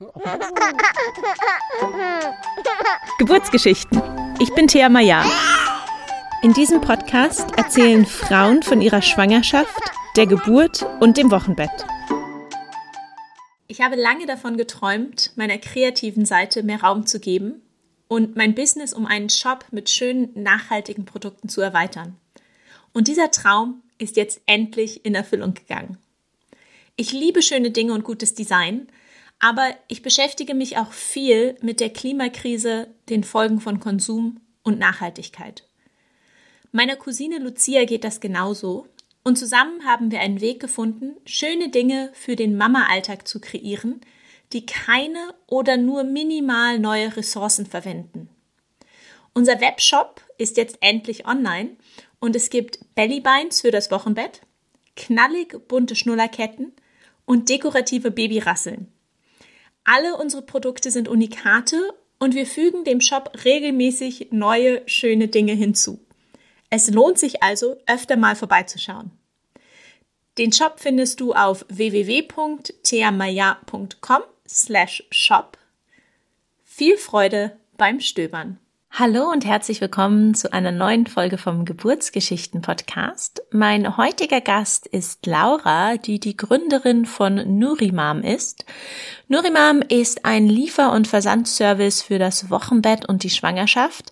Geburtsgeschichten. Ich bin Thea Maya. In diesem Podcast erzählen Frauen von ihrer Schwangerschaft, der Geburt und dem Wochenbett. Ich habe lange davon geträumt, meiner kreativen Seite mehr Raum zu geben und mein Business um einen Shop mit schönen, nachhaltigen Produkten zu erweitern. Und dieser Traum ist jetzt endlich in Erfüllung gegangen. Ich liebe schöne Dinge und gutes Design, aber ich beschäftige mich auch viel mit der Klimakrise, den Folgen von Konsum und Nachhaltigkeit. Meiner Cousine Lucia geht das genauso und zusammen haben wir einen Weg gefunden, schöne Dinge für den Mama-Alltag zu kreieren, die keine oder nur minimal neue Ressourcen verwenden. Unser Webshop ist jetzt endlich online und es gibt Bellybeins für das Wochenbett, knallig bunte Schnullerketten und dekorative Babyrasseln. Alle unsere Produkte sind Unikate und wir fügen dem Shop regelmäßig neue, schöne Dinge hinzu. Es lohnt sich also, öfter mal vorbeizuschauen. Den Shop findest du auf www.theamaya.com slash shop. Viel Freude beim Stöbern. Hallo und herzlich willkommen zu einer neuen Folge vom Geburtsgeschichten-Podcast. Mein heutiger Gast ist Laura, die die Gründerin von Nurimam ist. Nurimam ist ein Liefer- und Versandservice für das Wochenbett und die Schwangerschaft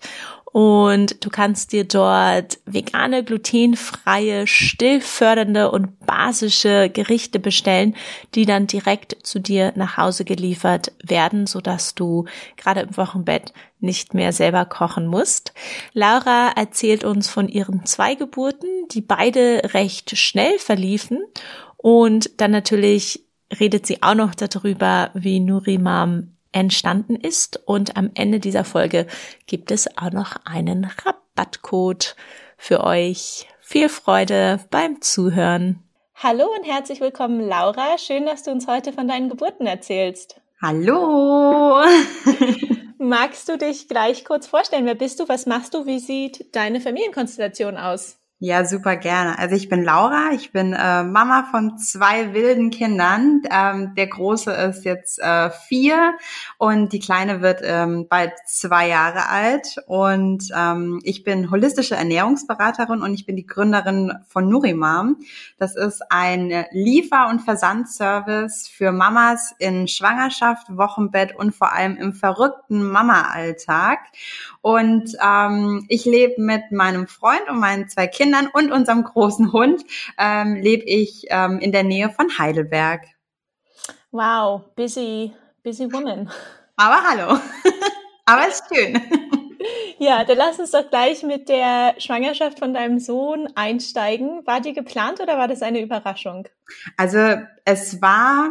und du kannst dir dort vegane, glutenfreie, stillfördernde und basische Gerichte bestellen, die dann direkt zu dir nach Hause geliefert werden, so dass du gerade im Wochenbett nicht mehr selber kochen musst. Laura erzählt uns von ihren zwei Geburten, die beide recht schnell verliefen und dann natürlich redet sie auch noch darüber, wie Nurimam entstanden ist. Und am Ende dieser Folge gibt es auch noch einen Rabattcode für euch. Viel Freude beim Zuhören. Hallo und herzlich willkommen, Laura. Schön, dass du uns heute von deinen Geburten erzählst. Hallo. Magst du dich gleich kurz vorstellen? Wer bist du? Was machst du? Wie sieht deine Familienkonstellation aus? Ja, super gerne. Also ich bin Laura, ich bin äh, Mama von zwei wilden Kindern. Ähm, der Große ist jetzt äh, vier und die Kleine wird ähm, bald zwei Jahre alt. Und ähm, ich bin holistische Ernährungsberaterin und ich bin die Gründerin von Nurimam. Das ist ein Liefer- und Versandservice für Mamas in Schwangerschaft, Wochenbett und vor allem im verrückten Mama-Alltag. Und ähm, ich lebe mit meinem Freund und meinen zwei Kindern Kindern und unserem großen Hund ähm, lebe ich ähm, in der Nähe von Heidelberg. Wow, busy, busy woman. Aber hallo. Aber es ist schön. Ja, dann lass uns doch gleich mit der Schwangerschaft von deinem Sohn einsteigen. War die geplant oder war das eine Überraschung? Also es war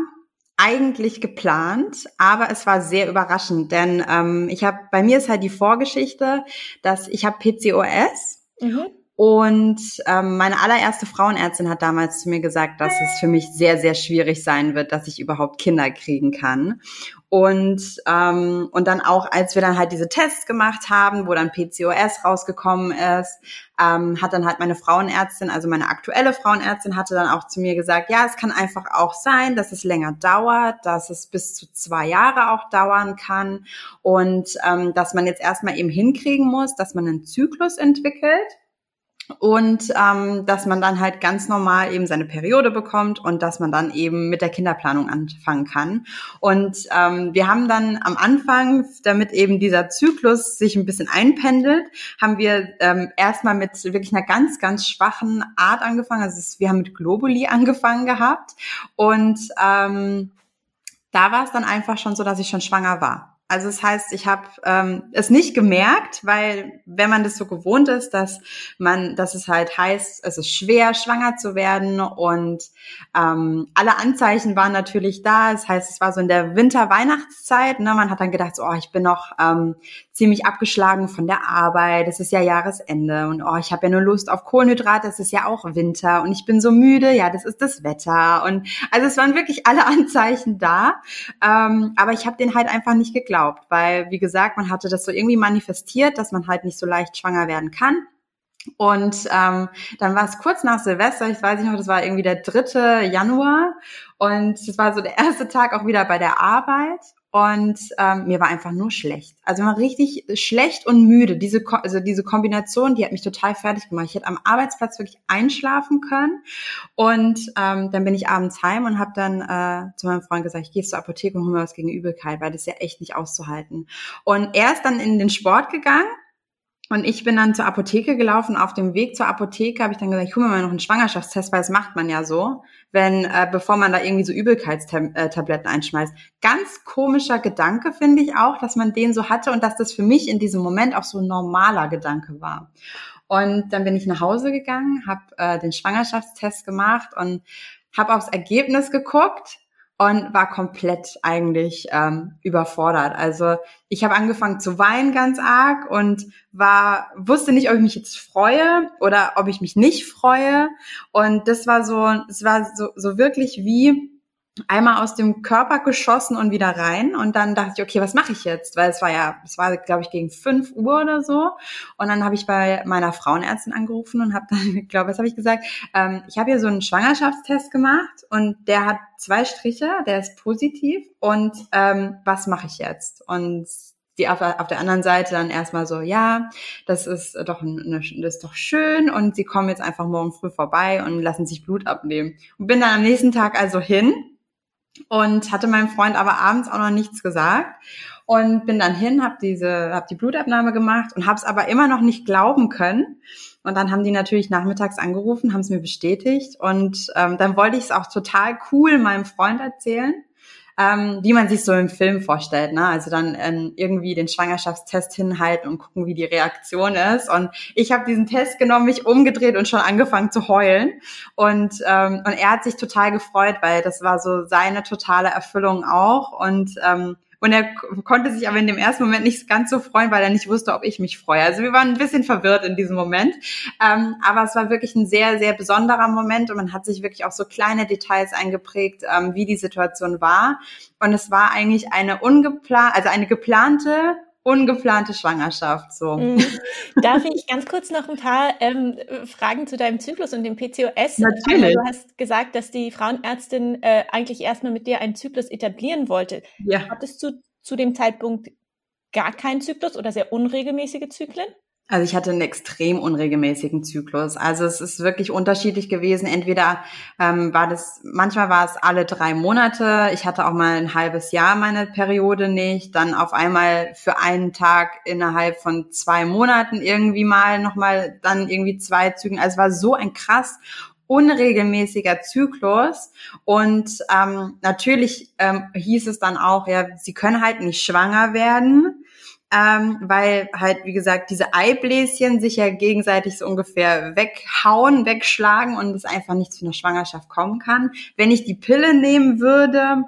eigentlich geplant, aber es war sehr überraschend, denn ähm, ich habe bei mir ist halt die Vorgeschichte, dass ich habe PCOS mhm. Und ähm, meine allererste Frauenärztin hat damals zu mir gesagt, dass es für mich sehr, sehr schwierig sein wird, dass ich überhaupt Kinder kriegen kann. Und, ähm, und dann auch, als wir dann halt diese Tests gemacht haben, wo dann PCOS rausgekommen ist, ähm, hat dann halt meine Frauenärztin, also meine aktuelle Frauenärztin, hatte dann auch zu mir gesagt, ja, es kann einfach auch sein, dass es länger dauert, dass es bis zu zwei Jahre auch dauern kann und ähm, dass man jetzt erstmal eben hinkriegen muss, dass man einen Zyklus entwickelt und ähm, dass man dann halt ganz normal eben seine Periode bekommt und dass man dann eben mit der Kinderplanung anfangen kann. Und ähm, wir haben dann am Anfang, damit eben dieser Zyklus sich ein bisschen einpendelt, haben wir ähm, erstmal mit wirklich einer ganz, ganz schwachen Art angefangen. Also wir haben mit Globuli angefangen gehabt und ähm, da war es dann einfach schon so, dass ich schon schwanger war. Also das heißt, ich habe ähm, es nicht gemerkt, weil wenn man das so gewohnt ist, dass man, dass es halt heißt, es ist schwer, schwanger zu werden und ähm, alle Anzeichen waren natürlich da. Das heißt, es war so in der Winter-Weihnachtszeit. Ne? Man hat dann gedacht, so, oh, ich bin noch ähm, ziemlich abgeschlagen von der Arbeit. Es ist ja Jahresende und oh, ich habe ja nur Lust auf Kohlenhydrate. Es ist ja auch Winter und ich bin so müde. Ja, das ist das Wetter und also es waren wirklich alle Anzeichen da, ähm, aber ich habe den halt einfach nicht geglaubt geglaubt, weil, wie gesagt, man hatte das so irgendwie manifestiert, dass man halt nicht so leicht schwanger werden kann. Und ähm, dann war es kurz nach Silvester, ich weiß nicht noch, das war irgendwie der dritte Januar. Und es war so der erste Tag auch wieder bei der Arbeit. Und ähm, mir war einfach nur schlecht. Also war richtig schlecht und müde. Diese, also diese Kombination, die hat mich total fertig gemacht. Ich hätte am Arbeitsplatz wirklich einschlafen können. Und ähm, dann bin ich abends heim und habe dann äh, zu meinem Freund gesagt, ich gehe zur Apotheke und hole mir was gegen Übelkeit, weil das ist ja echt nicht auszuhalten. Und er ist dann in den Sport gegangen und ich bin dann zur Apotheke gelaufen. Auf dem Weg zur Apotheke habe ich dann gesagt, ich hole mir mal noch einen Schwangerschaftstest, weil das macht man ja so, wenn äh, bevor man da irgendwie so Übelkeitstabletten einschmeißt. Ganz komischer Gedanke finde ich auch, dass man den so hatte und dass das für mich in diesem Moment auch so ein normaler Gedanke war. Und dann bin ich nach Hause gegangen, habe äh, den Schwangerschaftstest gemacht und habe aufs Ergebnis geguckt und war komplett eigentlich ähm, überfordert. Also ich habe angefangen zu weinen ganz arg und war wusste nicht, ob ich mich jetzt freue oder ob ich mich nicht freue. Und das war so, es war so, so wirklich wie einmal aus dem Körper geschossen und wieder rein. Und dann dachte ich, okay, was mache ich jetzt? Weil es war ja, es war, glaube ich, gegen fünf Uhr oder so. Und dann habe ich bei meiner Frauenärztin angerufen und habe dann, ich glaube, was habe ich gesagt? Ähm, ich habe hier so einen Schwangerschaftstest gemacht und der hat zwei Striche, der ist positiv. Und ähm, was mache ich jetzt? Und die auf, auf der anderen Seite dann erstmal so, ja, das ist doch eine, das ist doch schön und sie kommen jetzt einfach morgen früh vorbei und lassen sich Blut abnehmen. Und bin dann am nächsten Tag also hin und hatte meinem Freund aber abends auch noch nichts gesagt. Und bin dann hin, habe diese, habe die Blutabnahme gemacht und habe es aber immer noch nicht glauben können. Und dann haben die natürlich nachmittags angerufen, haben es mir bestätigt. Und ähm, dann wollte ich es auch total cool meinem Freund erzählen ähm, wie man sich so im Film vorstellt. Ne? Also dann ähm, irgendwie den Schwangerschaftstest hinhalten und gucken, wie die Reaktion ist. Und ich habe diesen Test genommen, mich umgedreht und schon angefangen zu heulen. Und, ähm, und er hat sich total gefreut, weil das war so seine totale Erfüllung auch. Und ähm, und er konnte sich aber in dem ersten Moment nicht ganz so freuen, weil er nicht wusste, ob ich mich freue. Also wir waren ein bisschen verwirrt in diesem Moment. Ähm, aber es war wirklich ein sehr, sehr besonderer Moment und man hat sich wirklich auch so kleine Details eingeprägt, ähm, wie die Situation war. Und es war eigentlich eine ungeplant, also eine geplante ungeplante Schwangerschaft. So. Mhm. Darf ich ganz kurz noch ein paar ähm, Fragen zu deinem Zyklus und dem PCOS? Natürlich. Du hast gesagt, dass die Frauenärztin äh, eigentlich erstmal mit dir einen Zyklus etablieren wollte. Ja. Hattest du zu dem Zeitpunkt gar keinen Zyklus oder sehr unregelmäßige Zyklen? Also ich hatte einen extrem unregelmäßigen Zyklus. Also es ist wirklich unterschiedlich gewesen. Entweder ähm, war das, manchmal war es alle drei Monate. Ich hatte auch mal ein halbes Jahr meine Periode nicht. Dann auf einmal für einen Tag innerhalb von zwei Monaten irgendwie mal nochmal dann irgendwie zwei Zügen. Also es war so ein krass unregelmäßiger Zyklus und ähm, natürlich ähm, hieß es dann auch, ja, sie können halt nicht schwanger werden ähm, weil halt, wie gesagt, diese Eibläschen sich ja gegenseitig so ungefähr weghauen, wegschlagen und es einfach nicht zu einer Schwangerschaft kommen kann. Wenn ich die Pille nehmen würde,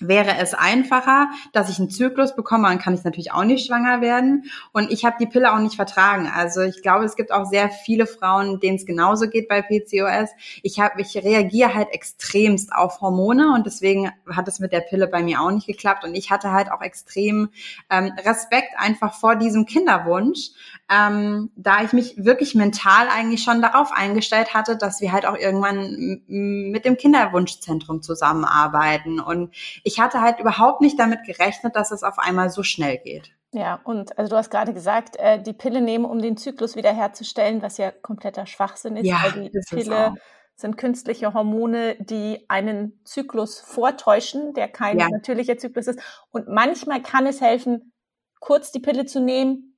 wäre es einfacher, dass ich einen Zyklus bekomme, dann kann ich natürlich auch nicht schwanger werden. Und ich habe die Pille auch nicht vertragen. Also ich glaube, es gibt auch sehr viele Frauen, denen es genauso geht bei PCOS. Ich habe, ich reagiere halt extremst auf Hormone und deswegen hat es mit der Pille bei mir auch nicht geklappt. Und ich hatte halt auch extrem ähm, Respekt einfach vor diesem Kinderwunsch, ähm, da ich mich wirklich mental eigentlich schon darauf eingestellt hatte, dass wir halt auch irgendwann mit dem Kinderwunschzentrum zusammenarbeiten. Und ich hatte halt überhaupt nicht damit gerechnet, dass es auf einmal so schnell geht. Ja, und also du hast gerade gesagt, äh, die Pille nehmen, um den Zyklus wiederherzustellen, was ja kompletter Schwachsinn ist, ja, weil die Pille sind künstliche Hormone, die einen Zyklus vortäuschen, der kein ja. natürlicher Zyklus ist. Und manchmal kann es helfen, kurz die Pille zu nehmen,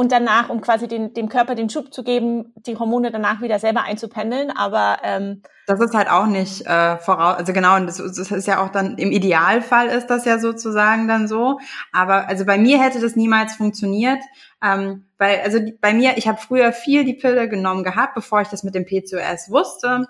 und danach, um quasi den, dem Körper den Schub zu geben, die Hormone danach wieder selber einzupendeln. Aber ähm, das ist halt auch nicht äh, voraus, also genau, und das, das ist ja auch dann im Idealfall ist das ja sozusagen dann so. Aber also bei mir hätte das niemals funktioniert, ähm, weil also bei mir, ich habe früher viel die Pille genommen gehabt, bevor ich das mit dem PCOS wusste.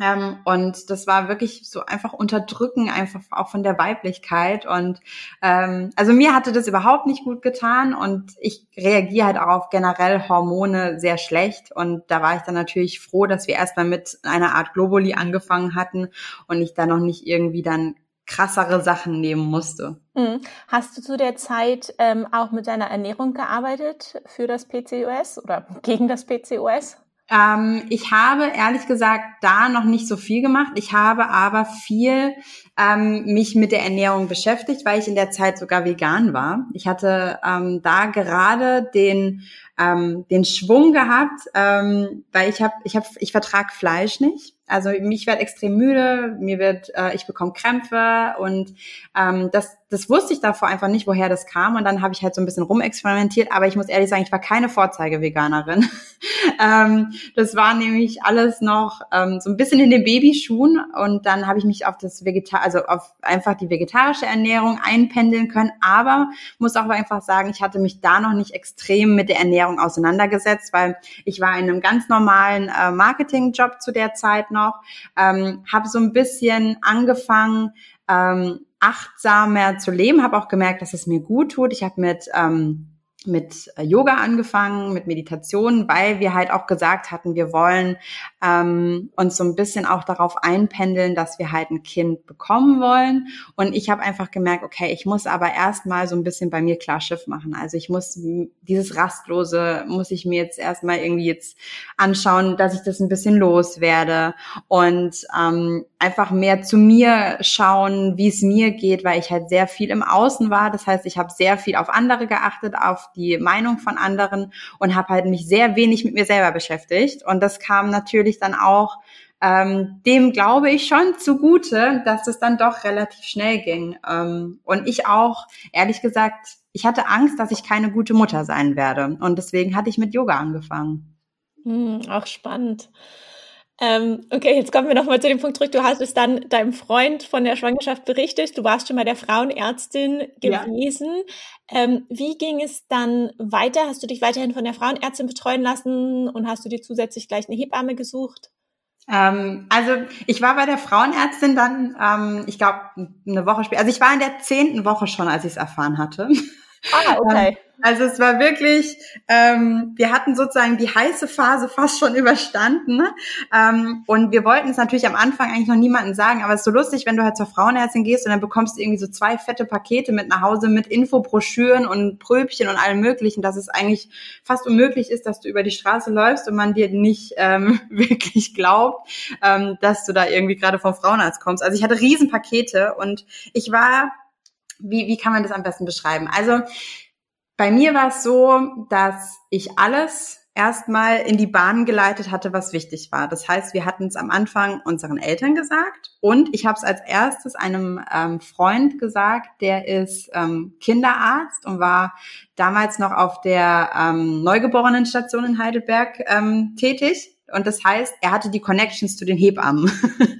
Ähm, und das war wirklich so einfach unterdrücken, einfach auch von der Weiblichkeit. Und ähm, also mir hatte das überhaupt nicht gut getan und ich reagiere halt auch auf generell Hormone sehr schlecht. Und da war ich dann natürlich froh, dass wir erstmal mit einer Art Globuli angefangen hatten und ich da noch nicht irgendwie dann krassere Sachen nehmen musste. Mhm. Hast du zu der Zeit ähm, auch mit deiner Ernährung gearbeitet für das PCOS oder gegen das PCOS? Ähm, ich habe ehrlich gesagt da noch nicht so viel gemacht. Ich habe aber viel ähm, mich mit der Ernährung beschäftigt, weil ich in der Zeit sogar vegan war. Ich hatte ähm, da gerade den ähm, den Schwung gehabt, ähm, weil ich habe ich habe ich vertrag Fleisch nicht also mich wird extrem müde, mir wird, äh, ich bekomme Krämpfe und ähm, das, das wusste ich davor einfach nicht, woher das kam. Und dann habe ich halt so ein bisschen rumexperimentiert, aber ich muss ehrlich sagen, ich war keine Vorzeige-Veganerin. ähm, das war nämlich alles noch ähm, so ein bisschen in den Babyschuhen und dann habe ich mich auf das Vegetar, also auf einfach die vegetarische Ernährung einpendeln können. Aber muss auch einfach sagen, ich hatte mich da noch nicht extrem mit der Ernährung auseinandergesetzt, weil ich war in einem ganz normalen äh, Marketingjob zu der Zeit noch ähm, habe so ein bisschen angefangen, ähm, achtsamer zu leben, habe auch gemerkt, dass es mir gut tut. Ich habe mit ähm, mit Yoga angefangen, mit Meditation, weil wir halt auch gesagt hatten, wir wollen ähm, uns so ein bisschen auch darauf einpendeln, dass wir halt ein Kind bekommen wollen. Und ich habe einfach gemerkt, okay, ich muss aber erstmal so ein bisschen bei mir klar Schiff machen. Also ich muss dieses Rastlose, muss ich mir jetzt erstmal irgendwie jetzt anschauen, dass ich das ein bisschen loswerde und ähm, einfach mehr zu mir schauen, wie es mir geht, weil ich halt sehr viel im Außen war. Das heißt, ich habe sehr viel auf andere geachtet, auf die Meinung von anderen und habe halt mich sehr wenig mit mir selber beschäftigt. Und das kam natürlich dann auch ähm, dem glaube ich schon zugute, dass es dann doch relativ schnell ging. Ähm, und ich auch, ehrlich gesagt, ich hatte Angst, dass ich keine gute Mutter sein werde. Und deswegen hatte ich mit Yoga angefangen. Hm, auch spannend. Ähm, okay, jetzt kommen wir nochmal zu dem Punkt zurück. Du hast es dann deinem Freund von der Schwangerschaft berichtet. Du warst schon mal der Frauenärztin gewesen. Ja. Ähm, wie ging es dann weiter? Hast du dich weiterhin von der Frauenärztin betreuen lassen und hast du dir zusätzlich gleich eine Hebamme gesucht? Ähm, also ich war bei der Frauenärztin dann, ähm, ich glaube, eine Woche später. Also ich war in der zehnten Woche schon, als ich es erfahren hatte. Ah, okay. Also es war wirklich, ähm, wir hatten sozusagen die heiße Phase fast schon überstanden. Ne? Ähm, und wir wollten es natürlich am Anfang eigentlich noch niemandem sagen, aber es ist so lustig, wenn du halt zur Frauenärztin gehst und dann bekommst du irgendwie so zwei fette Pakete mit nach Hause mit Infobroschüren und Pröbchen und allem möglichen, dass es eigentlich fast unmöglich ist, dass du über die Straße läufst und man dir nicht ähm, wirklich glaubt, ähm, dass du da irgendwie gerade vom Frauenarzt kommst. Also ich hatte Riesenpakete und ich war wie, wie kann man das am besten beschreiben? Also bei mir war es so, dass ich alles erstmal in die Bahn geleitet hatte, was wichtig war. Das heißt, wir hatten es am Anfang unseren Eltern gesagt und ich habe es als erstes einem ähm, Freund gesagt, der ist ähm, Kinderarzt und war damals noch auf der ähm, Neugeborenenstation in Heidelberg ähm, tätig. Und das heißt, er hatte die Connections zu den Hebammen.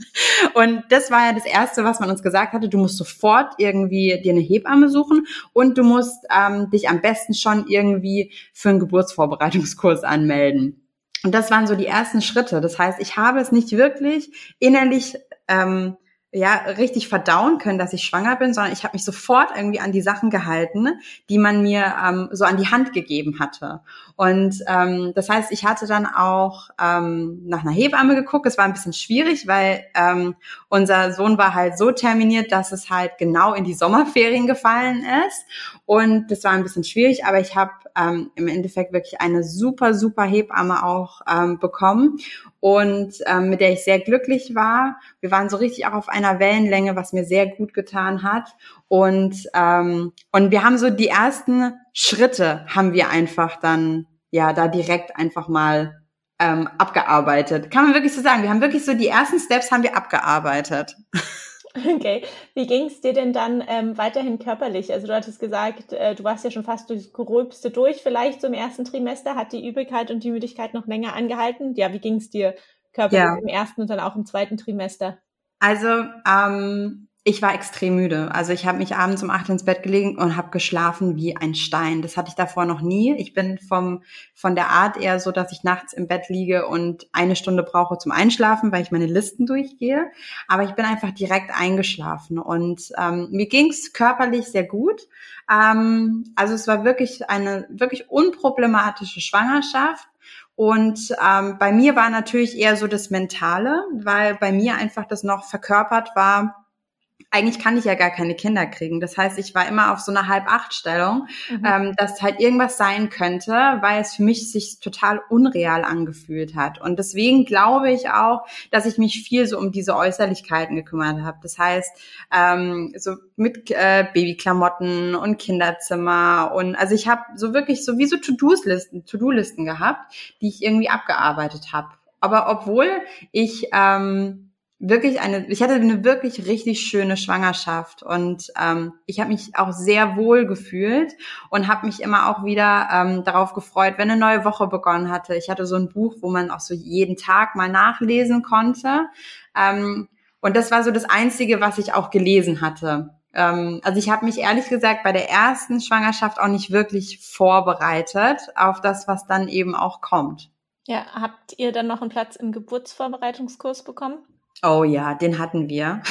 und das war ja das Erste, was man uns gesagt hatte. Du musst sofort irgendwie dir eine Hebamme suchen und du musst ähm, dich am besten schon irgendwie für einen Geburtsvorbereitungskurs anmelden. Und das waren so die ersten Schritte. Das heißt, ich habe es nicht wirklich innerlich ähm, ja richtig verdauen können, dass ich schwanger bin, sondern ich habe mich sofort irgendwie an die Sachen gehalten, die man mir ähm, so an die Hand gegeben hatte. Und ähm, das heißt, ich hatte dann auch ähm, nach einer Hebamme geguckt. Es war ein bisschen schwierig, weil ähm, unser Sohn war halt so terminiert, dass es halt genau in die Sommerferien gefallen ist. Und das war ein bisschen schwierig, aber ich habe ähm, im Endeffekt wirklich eine super, super Hebamme auch ähm, bekommen und ähm, mit der ich sehr glücklich war. Wir waren so richtig auch auf einer Wellenlänge, was mir sehr gut getan hat. Und ähm, und wir haben so die ersten Schritte haben wir einfach dann ja da direkt einfach mal ähm, abgearbeitet. Kann man wirklich so sagen. Wir haben wirklich so die ersten Steps haben wir abgearbeitet. Okay. Wie ging es dir denn dann ähm, weiterhin körperlich? Also du hattest gesagt, äh, du warst ja schon fast durchs Gröbste durch, vielleicht so im ersten Trimester. Hat die Übelkeit und die Müdigkeit noch länger angehalten? Ja, wie ging es dir körperlich ja. im ersten und dann auch im zweiten Trimester? Also ähm, ich war extrem müde. Also ich habe mich abends um acht ins Bett gelegen und habe geschlafen wie ein Stein. Das hatte ich davor noch nie. Ich bin vom von der Art eher so, dass ich nachts im Bett liege und eine Stunde brauche zum Einschlafen, weil ich meine Listen durchgehe. Aber ich bin einfach direkt eingeschlafen und ähm, mir ging's körperlich sehr gut. Ähm, also es war wirklich eine wirklich unproblematische Schwangerschaft. Und ähm, bei mir war natürlich eher so das Mentale, weil bei mir einfach das noch verkörpert war eigentlich kann ich ja gar keine Kinder kriegen. Das heißt, ich war immer auf so einer Halb-Acht-Stellung, mhm. ähm, dass halt irgendwas sein könnte, weil es für mich sich total unreal angefühlt hat. Und deswegen glaube ich auch, dass ich mich viel so um diese Äußerlichkeiten gekümmert habe. Das heißt, ähm, so mit äh, Babyklamotten und Kinderzimmer und also ich habe so wirklich so wie so To-Do-Listen, To-Do-Listen gehabt, die ich irgendwie abgearbeitet habe. Aber obwohl ich ähm, wirklich eine, ich hatte eine wirklich richtig schöne Schwangerschaft und ähm, ich habe mich auch sehr wohl gefühlt und habe mich immer auch wieder ähm, darauf gefreut, wenn eine neue Woche begonnen hatte. Ich hatte so ein Buch, wo man auch so jeden Tag mal nachlesen konnte ähm, und das war so das Einzige, was ich auch gelesen hatte. Ähm, also ich habe mich ehrlich gesagt bei der ersten Schwangerschaft auch nicht wirklich vorbereitet auf das, was dann eben auch kommt. Ja, habt ihr dann noch einen Platz im Geburtsvorbereitungskurs bekommen? Oh ja, den hatten wir.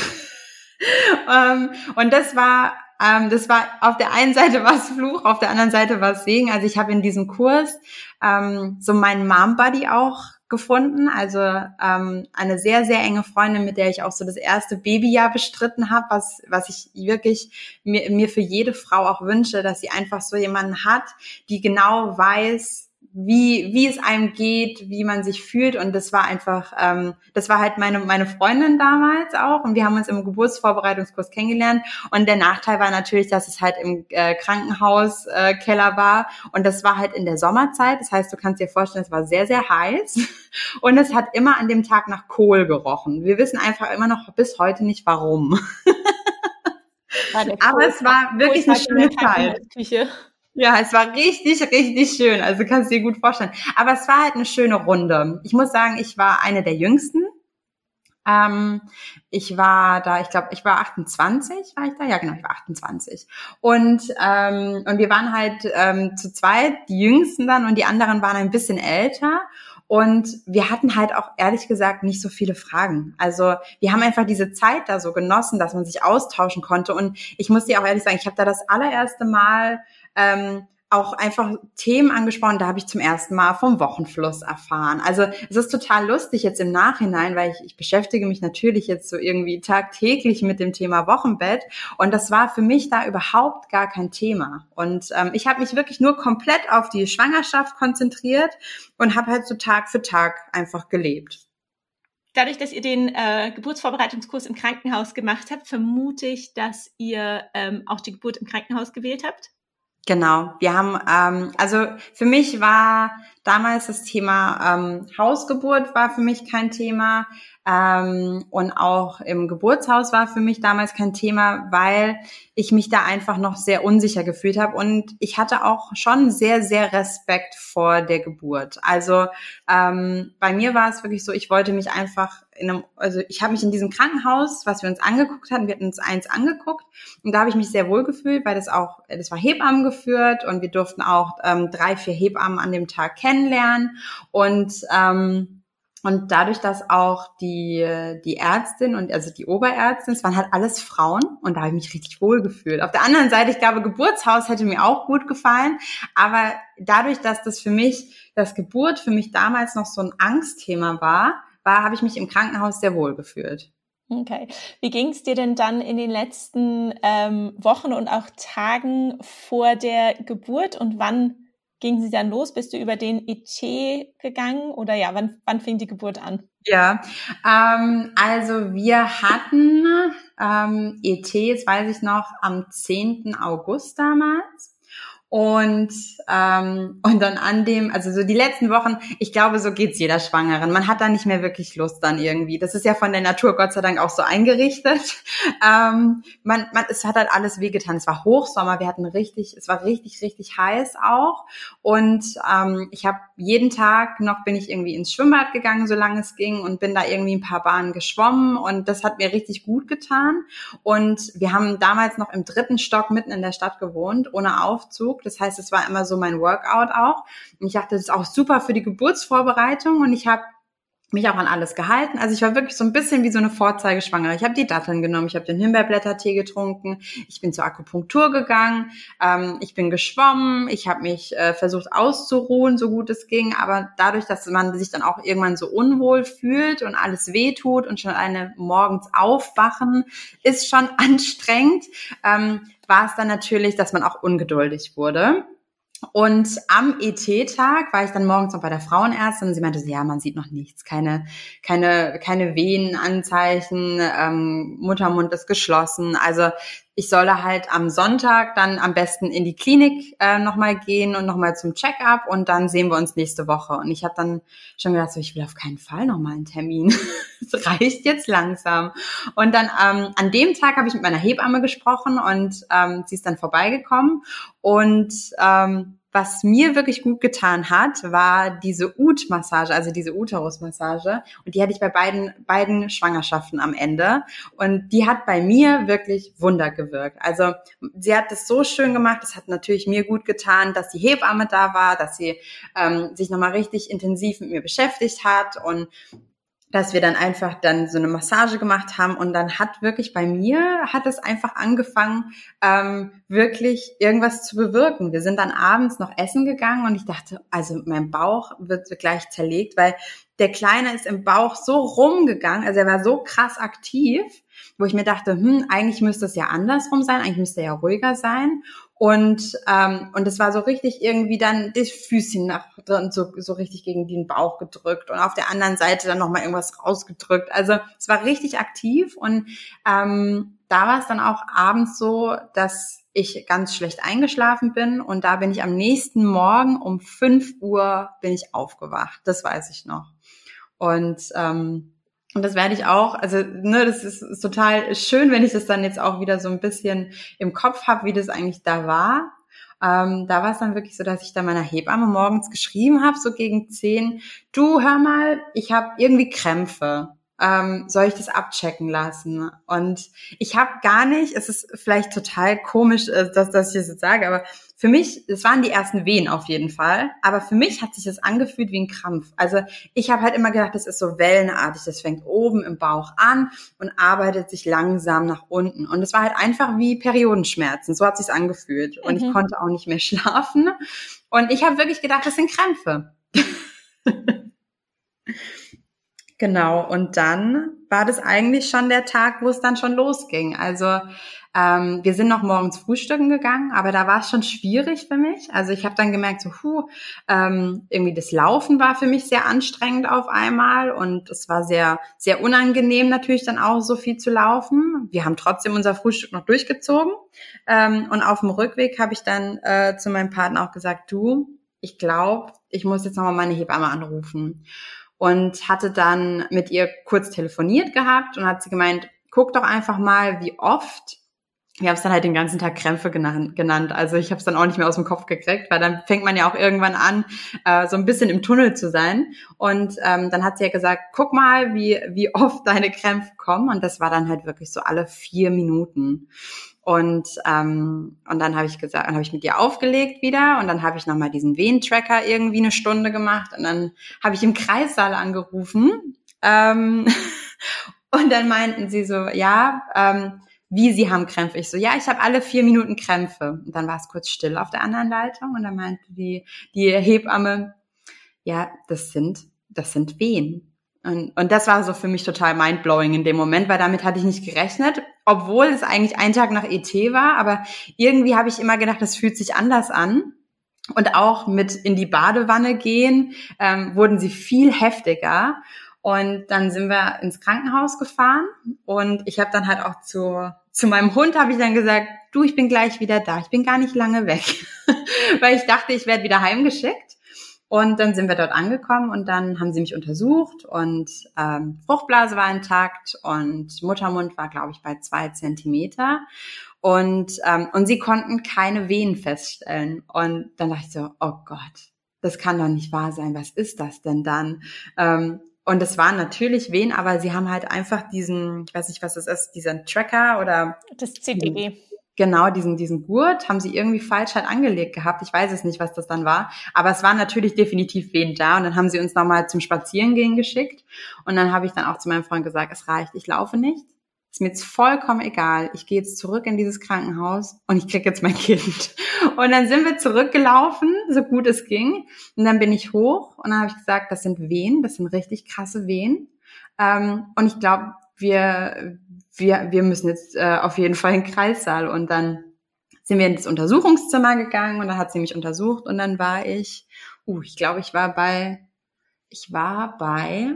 ähm, und das war, ähm, das war auf der einen Seite was Fluch, auf der anderen Seite was Segen. Also ich habe in diesem Kurs ähm, so meinen Mom Buddy auch gefunden, also ähm, eine sehr sehr enge Freundin, mit der ich auch so das erste Babyjahr bestritten habe, was was ich wirklich mir, mir für jede Frau auch wünsche, dass sie einfach so jemanden hat, die genau weiß, wie, wie es einem geht, wie man sich fühlt. Und das war einfach, ähm, das war halt meine, meine Freundin damals auch. Und wir haben uns im Geburtsvorbereitungskurs kennengelernt. Und der Nachteil war natürlich, dass es halt im äh, Krankenhauskeller äh, war. Und das war halt in der Sommerzeit. Das heißt, du kannst dir vorstellen, es war sehr, sehr heiß. Und es hat immer an dem Tag nach Kohl gerochen. Wir wissen einfach immer noch bis heute nicht warum. Aber es war wirklich eine schöne Zeit. Ja, es war richtig, richtig schön. Also kannst du dir gut vorstellen. Aber es war halt eine schöne Runde. Ich muss sagen, ich war eine der jüngsten. Ähm, ich war da, ich glaube, ich war 28, war ich da? Ja, genau, ich war 28. Und, ähm, und wir waren halt ähm, zu zweit, die Jüngsten dann und die anderen waren ein bisschen älter. Und wir hatten halt auch ehrlich gesagt nicht so viele Fragen. Also wir haben einfach diese Zeit da so genossen, dass man sich austauschen konnte. Und ich muss dir auch ehrlich sagen, ich habe da das allererste Mal ähm, auch einfach Themen angesprochen, da habe ich zum ersten Mal vom Wochenfluss erfahren. Also es ist total lustig jetzt im Nachhinein, weil ich, ich beschäftige mich natürlich jetzt so irgendwie tagtäglich mit dem Thema Wochenbett und das war für mich da überhaupt gar kein Thema. Und ähm, ich habe mich wirklich nur komplett auf die Schwangerschaft konzentriert und habe halt so Tag für Tag einfach gelebt. Dadurch, dass ihr den äh, Geburtsvorbereitungskurs im Krankenhaus gemacht habt, vermute ich, dass ihr ähm, auch die Geburt im Krankenhaus gewählt habt. Genau, wir haben, ähm, also für mich war damals das Thema ähm, Hausgeburt war für mich kein Thema ähm, und auch im Geburtshaus war für mich damals kein Thema, weil ich mich da einfach noch sehr unsicher gefühlt habe. Und ich hatte auch schon sehr, sehr Respekt vor der Geburt. Also ähm, bei mir war es wirklich so, ich wollte mich einfach in einem, also ich habe mich in diesem Krankenhaus, was wir uns angeguckt hatten, wir hatten uns eins angeguckt. Und da habe ich mich sehr wohl gefühlt, weil das auch, das war Hebammen geführt und wir durften auch ähm, drei, vier Hebammen an dem Tag kennenlernen. Und ähm, und dadurch, dass auch die, die Ärztin und also die Oberärztin, es waren halt alles Frauen und da habe ich mich richtig wohl gefühlt. Auf der anderen Seite, ich glaube, Geburtshaus hätte mir auch gut gefallen, aber dadurch, dass das für mich, das Geburt für mich damals noch so ein Angstthema war, war, habe ich mich im Krankenhaus sehr wohl gefühlt. Okay. Wie ging es dir denn dann in den letzten ähm, Wochen und auch Tagen vor der Geburt und wann ging sie dann los? Bist du über den ET gegangen oder ja, wann, wann fing die Geburt an? Ja, ähm, also wir hatten ähm, ET, jetzt weiß ich noch, am 10. August damals. Und, ähm, und dann an dem, also so die letzten Wochen, ich glaube, so geht's jeder Schwangeren. Man hat da nicht mehr wirklich Lust dann irgendwie. Das ist ja von der Natur Gott sei Dank auch so eingerichtet. Ähm, man, man, es hat halt alles wehgetan. Es war Hochsommer, wir hatten richtig, es war richtig, richtig heiß auch. Und ähm, ich habe jeden Tag noch bin ich irgendwie ins Schwimmbad gegangen, solange es ging, und bin da irgendwie ein paar Bahnen geschwommen. Und das hat mir richtig gut getan. Und wir haben damals noch im dritten Stock mitten in der Stadt gewohnt, ohne Aufzug. Das heißt, es war immer so mein Workout auch. Und ich dachte, das ist auch super für die Geburtsvorbereitung. Und ich habe mich auch an alles gehalten. Also ich war wirklich so ein bisschen wie so eine Vorzeigeschwangere. Ich habe die Datteln genommen, ich habe den Himbeerblättertee getrunken, ich bin zur Akupunktur gegangen, ähm, ich bin geschwommen, ich habe mich äh, versucht auszuruhen, so gut es ging. Aber dadurch, dass man sich dann auch irgendwann so unwohl fühlt und alles wehtut und schon eine morgens aufwachen, ist schon anstrengend, ähm, war es dann natürlich, dass man auch ungeduldig wurde. Und am ET-Tag war ich dann morgens noch bei der Frauenärztin und sie meinte, ja, man sieht noch nichts, keine, keine, keine Venenanzeichen, ähm, Muttermund ist geschlossen. Also ich solle halt am Sonntag dann am besten in die Klinik äh, nochmal gehen und nochmal zum Check-up und dann sehen wir uns nächste Woche. Und ich habe dann schon gedacht, so, ich will auf keinen Fall nochmal einen Termin. Es reicht jetzt langsam. Und dann ähm, an dem Tag habe ich mit meiner Hebamme gesprochen und ähm, sie ist dann vorbeigekommen und ähm, was mir wirklich gut getan hat, war diese Ut-Massage, also diese Uterus-Massage. Und die hatte ich bei beiden, beiden Schwangerschaften am Ende. Und die hat bei mir wirklich Wunder gewirkt. Also sie hat das so schön gemacht. Das hat natürlich mir gut getan, dass die Hebamme da war, dass sie ähm, sich nochmal richtig intensiv mit mir beschäftigt hat und dass wir dann einfach dann so eine Massage gemacht haben und dann hat wirklich bei mir hat es einfach angefangen, ähm, wirklich irgendwas zu bewirken. Wir sind dann abends noch essen gegangen und ich dachte, also mein Bauch wird gleich zerlegt, weil der Kleine ist im Bauch so rumgegangen, also er war so krass aktiv, wo ich mir dachte, hm, eigentlich müsste es ja andersrum sein, eigentlich müsste er ja ruhiger sein. Und ähm, und es war so richtig irgendwie dann das Füßchen nach drin so so richtig gegen den Bauch gedrückt und auf der anderen Seite dann noch mal irgendwas rausgedrückt. Also es war richtig aktiv und ähm, da war es dann auch abends so, dass ich ganz schlecht eingeschlafen bin und da bin ich am nächsten Morgen um fünf Uhr bin ich aufgewacht. Das weiß ich noch. Und ähm, und das werde ich auch, also ne, das ist, ist total schön, wenn ich das dann jetzt auch wieder so ein bisschen im Kopf habe, wie das eigentlich da war. Ähm, da war es dann wirklich so, dass ich da meiner Hebamme morgens geschrieben habe, so gegen zehn, du hör mal, ich habe irgendwie Krämpfe ähm, soll ich das abchecken lassen? Und ich habe gar nicht, es ist vielleicht total komisch, äh, dass, dass ich das jetzt sage, aber für mich, es waren die ersten Wehen auf jeden Fall, aber für mich hat sich das angefühlt wie ein Krampf. Also ich habe halt immer gedacht, das ist so wellenartig, das fängt oben im Bauch an und arbeitet sich langsam nach unten. Und es war halt einfach wie Periodenschmerzen, so hat sich's angefühlt. Und mhm. ich konnte auch nicht mehr schlafen. Und ich habe wirklich gedacht, das sind Krämpfe. Genau, und dann war das eigentlich schon der Tag, wo es dann schon losging. Also ähm, wir sind noch morgens frühstücken gegangen, aber da war es schon schwierig für mich. Also ich habe dann gemerkt, so, huh, ähm, irgendwie das Laufen war für mich sehr anstrengend auf einmal und es war sehr, sehr unangenehm natürlich dann auch so viel zu laufen. Wir haben trotzdem unser Frühstück noch durchgezogen ähm, und auf dem Rückweg habe ich dann äh, zu meinem Partner auch gesagt, du, ich glaube, ich muss jetzt nochmal meine Hebamme anrufen und hatte dann mit ihr kurz telefoniert gehabt und hat sie gemeint, guck doch einfach mal, wie oft wir haben es dann halt den ganzen Tag Krämpfe genannt. Also ich habe es dann auch nicht mehr aus dem Kopf gekriegt, weil dann fängt man ja auch irgendwann an, äh, so ein bisschen im Tunnel zu sein. Und ähm, dann hat sie ja gesagt, guck mal, wie, wie oft deine Krämpfe kommen. Und das war dann halt wirklich so alle vier Minuten. Und, ähm, und dann habe ich gesagt, dann habe ich mit ihr aufgelegt wieder und dann habe ich nochmal diesen Wehentracker irgendwie eine Stunde gemacht und dann habe ich im Kreissaal angerufen. Ähm, und dann meinten sie so, ja, ähm, wie sie haben Krämpfe. Ich so, ja, ich habe alle vier Minuten Krämpfe. Und dann war es kurz still auf der anderen Leitung und dann meinte die, die Hebamme, ja, das sind, das sind Wehen. Und, und das war so für mich total mindblowing in dem Moment, weil damit hatte ich nicht gerechnet, obwohl es eigentlich ein Tag nach ET war, aber irgendwie habe ich immer gedacht, das fühlt sich anders an. Und auch mit in die Badewanne gehen, ähm, wurden sie viel heftiger. Und dann sind wir ins Krankenhaus gefahren und ich habe dann halt auch zu, zu meinem Hund habe ich dann gesagt, du, ich bin gleich wieder da, ich bin gar nicht lange weg, weil ich dachte, ich werde wieder heimgeschickt. Und dann sind wir dort angekommen und dann haben sie mich untersucht und ähm, Fruchtblase war intakt und Muttermund war, glaube ich, bei zwei Zentimeter. Und, ähm, und sie konnten keine Wehen feststellen. Und dann dachte ich so, oh Gott, das kann doch nicht wahr sein. Was ist das denn dann? Ähm, und es waren natürlich Wehen, aber sie haben halt einfach diesen, ich weiß nicht, was das ist, diesen Tracker oder das CTG. Genau, diesen, diesen Gurt haben sie irgendwie falsch halt angelegt gehabt. Ich weiß es nicht, was das dann war. Aber es war natürlich definitiv Wehen da. Und dann haben sie uns nochmal zum Spazierengehen geschickt. Und dann habe ich dann auch zu meinem Freund gesagt, es reicht, ich laufe nicht. Ist mir jetzt vollkommen egal. Ich gehe jetzt zurück in dieses Krankenhaus und ich krieg jetzt mein Kind. Und dann sind wir zurückgelaufen, so gut es ging. Und dann bin ich hoch und dann habe ich gesagt, das sind Wehen, das sind richtig krasse Wehen. Ähm, und ich glaube, wir, wir, wir müssen jetzt äh, auf jeden Fall in den Kreissaal. Und dann sind wir ins Untersuchungszimmer gegangen und dann hat sie mich untersucht und dann war ich, uh, ich glaube, ich war bei, ich war bei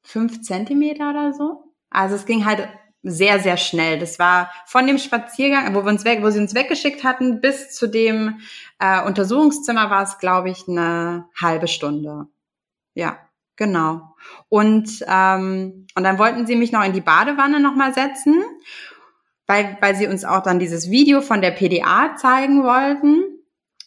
fünf Zentimeter oder so. Also es ging halt sehr, sehr schnell. Das war von dem Spaziergang, wo wir uns weg, wo sie uns weggeschickt hatten, bis zu dem äh, Untersuchungszimmer war es, glaube ich, eine halbe Stunde. Ja. Genau. Und, ähm, und dann wollten sie mich noch in die Badewanne nochmal setzen, weil, weil sie uns auch dann dieses Video von der PDA zeigen wollten.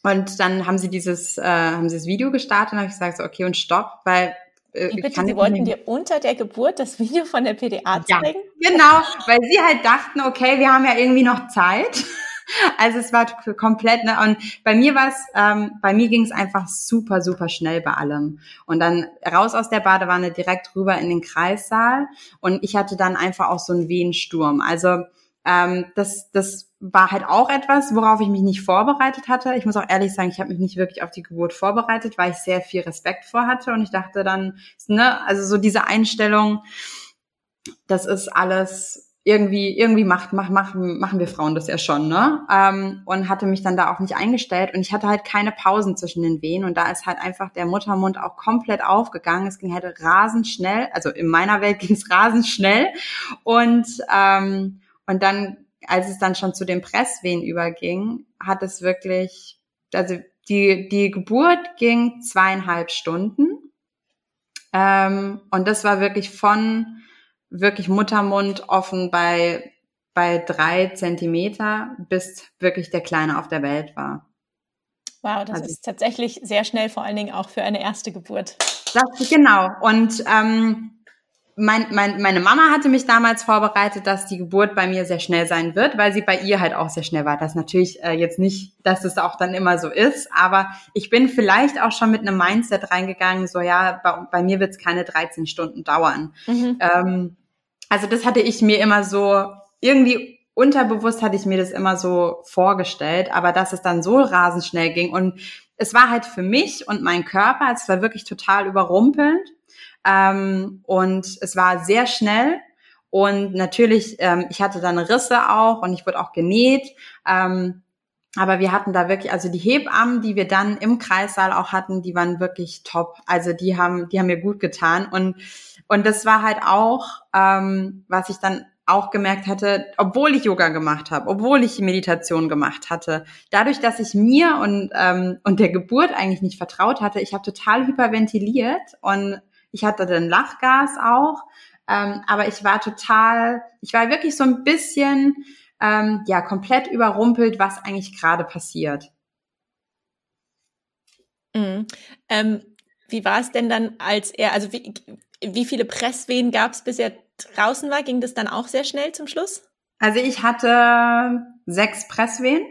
Und dann haben sie dieses, äh, haben sie das Video gestartet und habe ich gesagt, so, okay, und stopp, weil äh, Wie bitte, Sie wollten dir unter der Geburt das Video von der PDA zeigen? Ja, genau, weil sie halt dachten, okay, wir haben ja irgendwie noch Zeit. Also es war komplett, ne? Und bei mir war es, ähm, bei mir ging es einfach super, super schnell bei allem. Und dann raus aus der Badewanne, direkt rüber in den Kreissaal. Und ich hatte dann einfach auch so einen Wehensturm. Also ähm, das, das war halt auch etwas, worauf ich mich nicht vorbereitet hatte. Ich muss auch ehrlich sagen, ich habe mich nicht wirklich auf die Geburt vorbereitet, weil ich sehr viel Respekt vor hatte. Und ich dachte dann, ne, also so diese Einstellung, das ist alles irgendwie, irgendwie macht, macht, machen, machen wir Frauen das ja schon, ne? Ähm, und hatte mich dann da auch nicht eingestellt und ich hatte halt keine Pausen zwischen den Wehen und da ist halt einfach der Muttermund auch komplett aufgegangen. Es ging halt rasend schnell, also in meiner Welt ging es rasend schnell und ähm, und dann, als es dann schon zu den Presswehen überging, hat es wirklich, also die die Geburt ging zweieinhalb Stunden ähm, und das war wirklich von wirklich Muttermund offen bei, bei drei Zentimeter, bis wirklich der Kleine auf der Welt war. Wow, das also, ist tatsächlich sehr schnell, vor allen Dingen auch für eine erste Geburt. Das, genau. Und ähm, mein, mein, meine Mama hatte mich damals vorbereitet, dass die Geburt bei mir sehr schnell sein wird, weil sie bei ihr halt auch sehr schnell war. Das ist natürlich äh, jetzt nicht, dass es auch dann immer so ist, aber ich bin vielleicht auch schon mit einem Mindset reingegangen, so ja, bei, bei mir wird es keine 13 Stunden dauern. Mhm. Ähm, also das hatte ich mir immer so irgendwie unterbewusst hatte ich mir das immer so vorgestellt, aber dass es dann so rasend schnell ging und es war halt für mich und mein Körper, es war wirklich total überrumpelnd ähm, und es war sehr schnell und natürlich, ähm, ich hatte dann Risse auch und ich wurde auch genäht. Ähm, aber wir hatten da wirklich, also die Hebammen, die wir dann im Kreissaal auch hatten, die waren wirklich top. Also die haben, die haben mir gut getan. Und und das war halt auch, ähm, was ich dann auch gemerkt hatte, obwohl ich Yoga gemacht habe, obwohl ich Meditation gemacht hatte, dadurch, dass ich mir und, ähm, und der Geburt eigentlich nicht vertraut hatte, ich habe total hyperventiliert und ich hatte dann Lachgas auch, ähm, aber ich war total, ich war wirklich so ein bisschen, ähm, ja, komplett überrumpelt, was eigentlich gerade passiert. Mhm. Ähm, wie war es denn dann, als er, also wie, wie viele Presswehen gab es, bis er draußen war? Ging das dann auch sehr schnell zum Schluss? Also ich hatte sechs Presswehen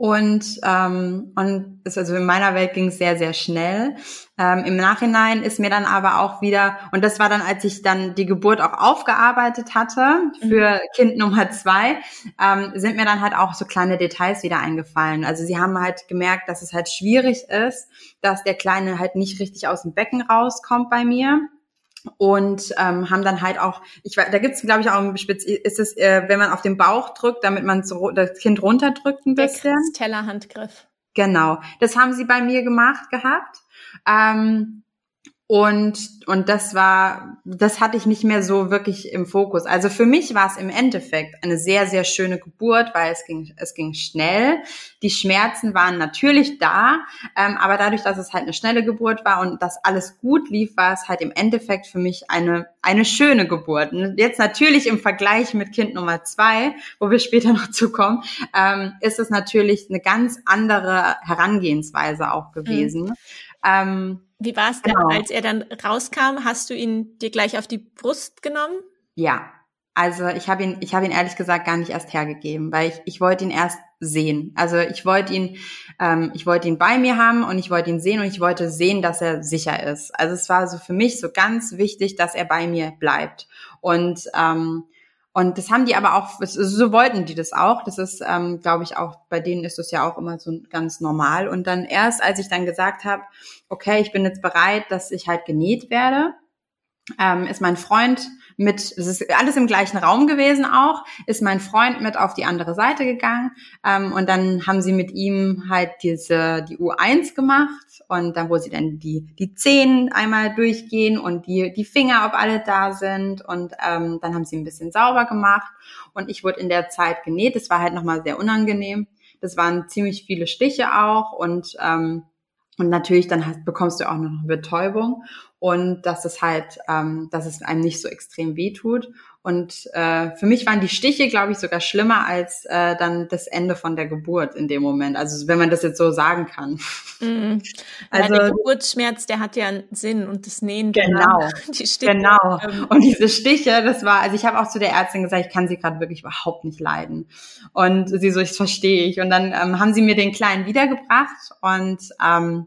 und, ähm, und es, also in meiner Welt ging es sehr, sehr schnell. Ähm, Im Nachhinein ist mir dann aber auch wieder, und das war dann, als ich dann die Geburt auch aufgearbeitet hatte für mhm. Kind Nummer zwei, ähm, sind mir dann halt auch so kleine Details wieder eingefallen. Also sie haben halt gemerkt, dass es halt schwierig ist, dass der Kleine halt nicht richtig aus dem Becken rauskommt bei mir und ähm, haben dann halt auch, ich da gibt's glaube ich auch ein Spitz, ist es, äh, wenn man auf den Bauch drückt, damit man so das Kind runterdrückt ein bisschen. Tellerhandgriff. Genau, das haben sie bei mir gemacht gehabt. Ähm, und, und das war, das hatte ich nicht mehr so wirklich im Fokus. Also für mich war es im Endeffekt eine sehr, sehr schöne Geburt, weil es ging, es ging schnell. Die Schmerzen waren natürlich da, ähm, aber dadurch, dass es halt eine schnelle Geburt war und dass alles gut lief, war es halt im Endeffekt für mich eine, eine schöne Geburt. Und jetzt natürlich im Vergleich mit Kind Nummer zwei, wo wir später noch zukommen, ähm, ist es natürlich eine ganz andere Herangehensweise auch gewesen. Mhm. Ähm, wie war es denn, genau. als er dann rauskam? Hast du ihn dir gleich auf die Brust genommen? Ja, Also ich habe ihn, ich habe ihn ehrlich gesagt gar nicht erst hergegeben, weil ich, ich wollte ihn erst sehen. Also ich wollte ihn, ähm, ich wollte ihn bei mir haben und ich wollte ihn sehen und ich wollte sehen, dass er sicher ist. Also es war so für mich so ganz wichtig, dass er bei mir bleibt. Und ähm, und das haben die aber auch, so wollten die das auch. Das ist, ähm, glaube ich, auch bei denen ist das ja auch immer so ganz normal. Und dann erst, als ich dann gesagt habe, okay, ich bin jetzt bereit, dass ich halt genäht werde, ähm, ist mein Freund mit, es ist alles im gleichen Raum gewesen auch, ist mein Freund mit auf die andere Seite gegangen ähm, und dann haben sie mit ihm halt diese die U1 gemacht und dann wo sie dann die die Zehen einmal durchgehen und die die Finger, ob alle da sind und ähm, dann haben sie ein bisschen sauber gemacht und ich wurde in der Zeit genäht. Das war halt nochmal sehr unangenehm. Das waren ziemlich viele Stiche auch und ähm, und natürlich dann hast, bekommst du auch noch eine Betäubung und dass es halt, ähm, dass es einem nicht so extrem weh tut. Und äh, für mich waren die Stiche, glaube ich, sogar schlimmer als äh, dann das Ende von der Geburt in dem Moment. Also wenn man das jetzt so sagen kann. Mhm. Also ja, der Geburtsschmerz, der hat ja einen Sinn und das Nähen. Genau. Die Stiche, genau. Ähm, und diese Stiche, das war, also ich habe auch zu der Ärztin gesagt, ich kann sie gerade wirklich überhaupt nicht leiden. Und sie so, ich verstehe ich. Und dann ähm, haben sie mir den Kleinen wiedergebracht und ähm,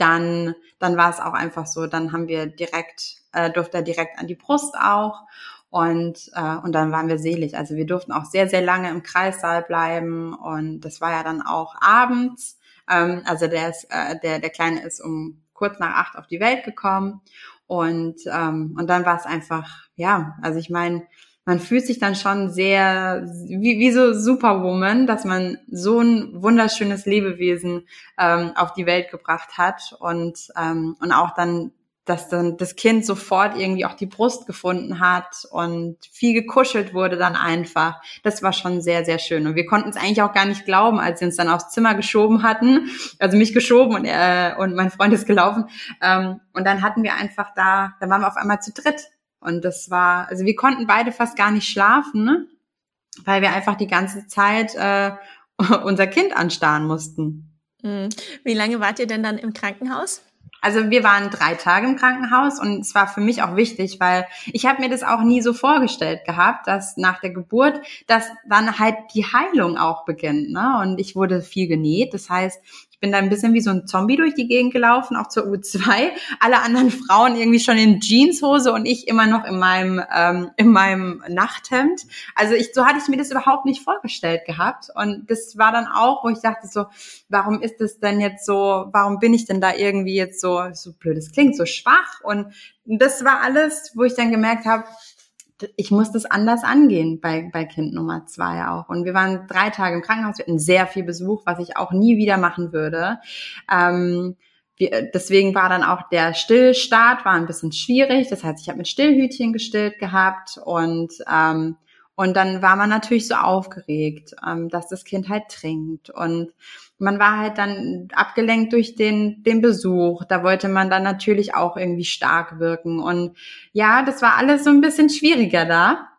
dann, dann war es auch einfach so, dann haben wir direkt, äh, durfte er direkt an die Brust auch und, äh, und dann waren wir selig. Also wir durften auch sehr, sehr lange im Kreissaal bleiben und das war ja dann auch abends. Ähm, also der, ist, äh, der, der Kleine ist um kurz nach acht auf die Welt gekommen und, ähm, und dann war es einfach, ja, also ich meine, man fühlt sich dann schon sehr wie, wie so Superwoman, dass man so ein wunderschönes Lebewesen ähm, auf die Welt gebracht hat und ähm, und auch dann dass dann das Kind sofort irgendwie auch die Brust gefunden hat und viel gekuschelt wurde dann einfach. Das war schon sehr, sehr schön. Und wir konnten es eigentlich auch gar nicht glauben, als sie uns dann aufs Zimmer geschoben hatten. Also mich geschoben und, äh, und mein Freund ist gelaufen. Ähm, und dann hatten wir einfach da, dann waren wir auf einmal zu dritt. Und das war, also wir konnten beide fast gar nicht schlafen, ne? weil wir einfach die ganze Zeit äh, unser Kind anstarren mussten. Mhm. Wie lange wart ihr denn dann im Krankenhaus? Also wir waren drei Tage im Krankenhaus und es war für mich auch wichtig, weil ich habe mir das auch nie so vorgestellt gehabt, dass nach der Geburt, dass dann halt die Heilung auch beginnt. Ne? Und ich wurde viel genäht. Das heißt, bin da ein bisschen wie so ein Zombie durch die Gegend gelaufen, auch zur U2. Alle anderen Frauen irgendwie schon in Jeanshose und ich immer noch in meinem, ähm, in meinem Nachthemd. Also ich, so hatte ich mir das überhaupt nicht vorgestellt gehabt. Und das war dann auch, wo ich dachte so, warum ist das denn jetzt so, warum bin ich denn da irgendwie jetzt so, so blöd, das klingt so schwach. Und das war alles, wo ich dann gemerkt habe, ich muss das anders angehen bei, bei Kind Nummer zwei auch. Und wir waren drei Tage im Krankenhaus, wir hatten sehr viel Besuch, was ich auch nie wieder machen würde. Ähm, wir, deswegen war dann auch der Stillstart war ein bisschen schwierig. Das heißt, ich habe mit Stillhütchen gestillt gehabt und ähm, und dann war man natürlich so aufgeregt, ähm, dass das Kind halt trinkt. Und man war halt dann abgelenkt durch den, den Besuch. Da wollte man dann natürlich auch irgendwie stark wirken. Und ja, das war alles so ein bisschen schwieriger da.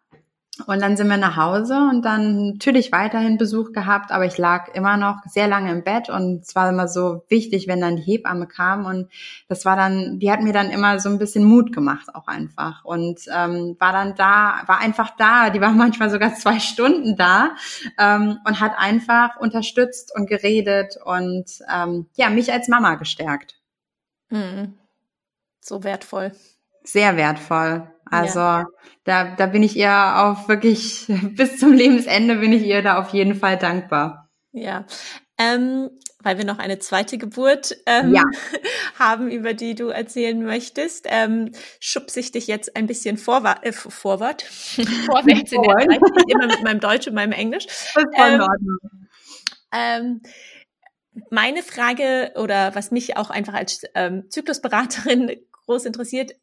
Und dann sind wir nach Hause und dann natürlich weiterhin Besuch gehabt, aber ich lag immer noch sehr lange im Bett und es war immer so wichtig, wenn dann die Hebamme kam und das war dann, die hat mir dann immer so ein bisschen Mut gemacht auch einfach und ähm, war dann da, war einfach da, die war manchmal sogar zwei Stunden da ähm, und hat einfach unterstützt und geredet und ähm, ja, mich als Mama gestärkt. Mhm. So wertvoll. Sehr wertvoll. Also ja. da, da bin ich ihr auf wirklich bis zum Lebensende bin ich ihr da auf jeden Fall dankbar. Ja. Ähm, weil wir noch eine zweite Geburt ähm, ja. haben, über die du erzählen möchtest, ähm, schubse ich dich jetzt ein bisschen vorwärts, äh, vorwärts, vorwärts in der Zeit, immer mit meinem Deutsch und meinem Englisch. Ähm. Ähm, meine Frage oder was mich auch einfach als ähm, Zyklusberaterin groß interessiert,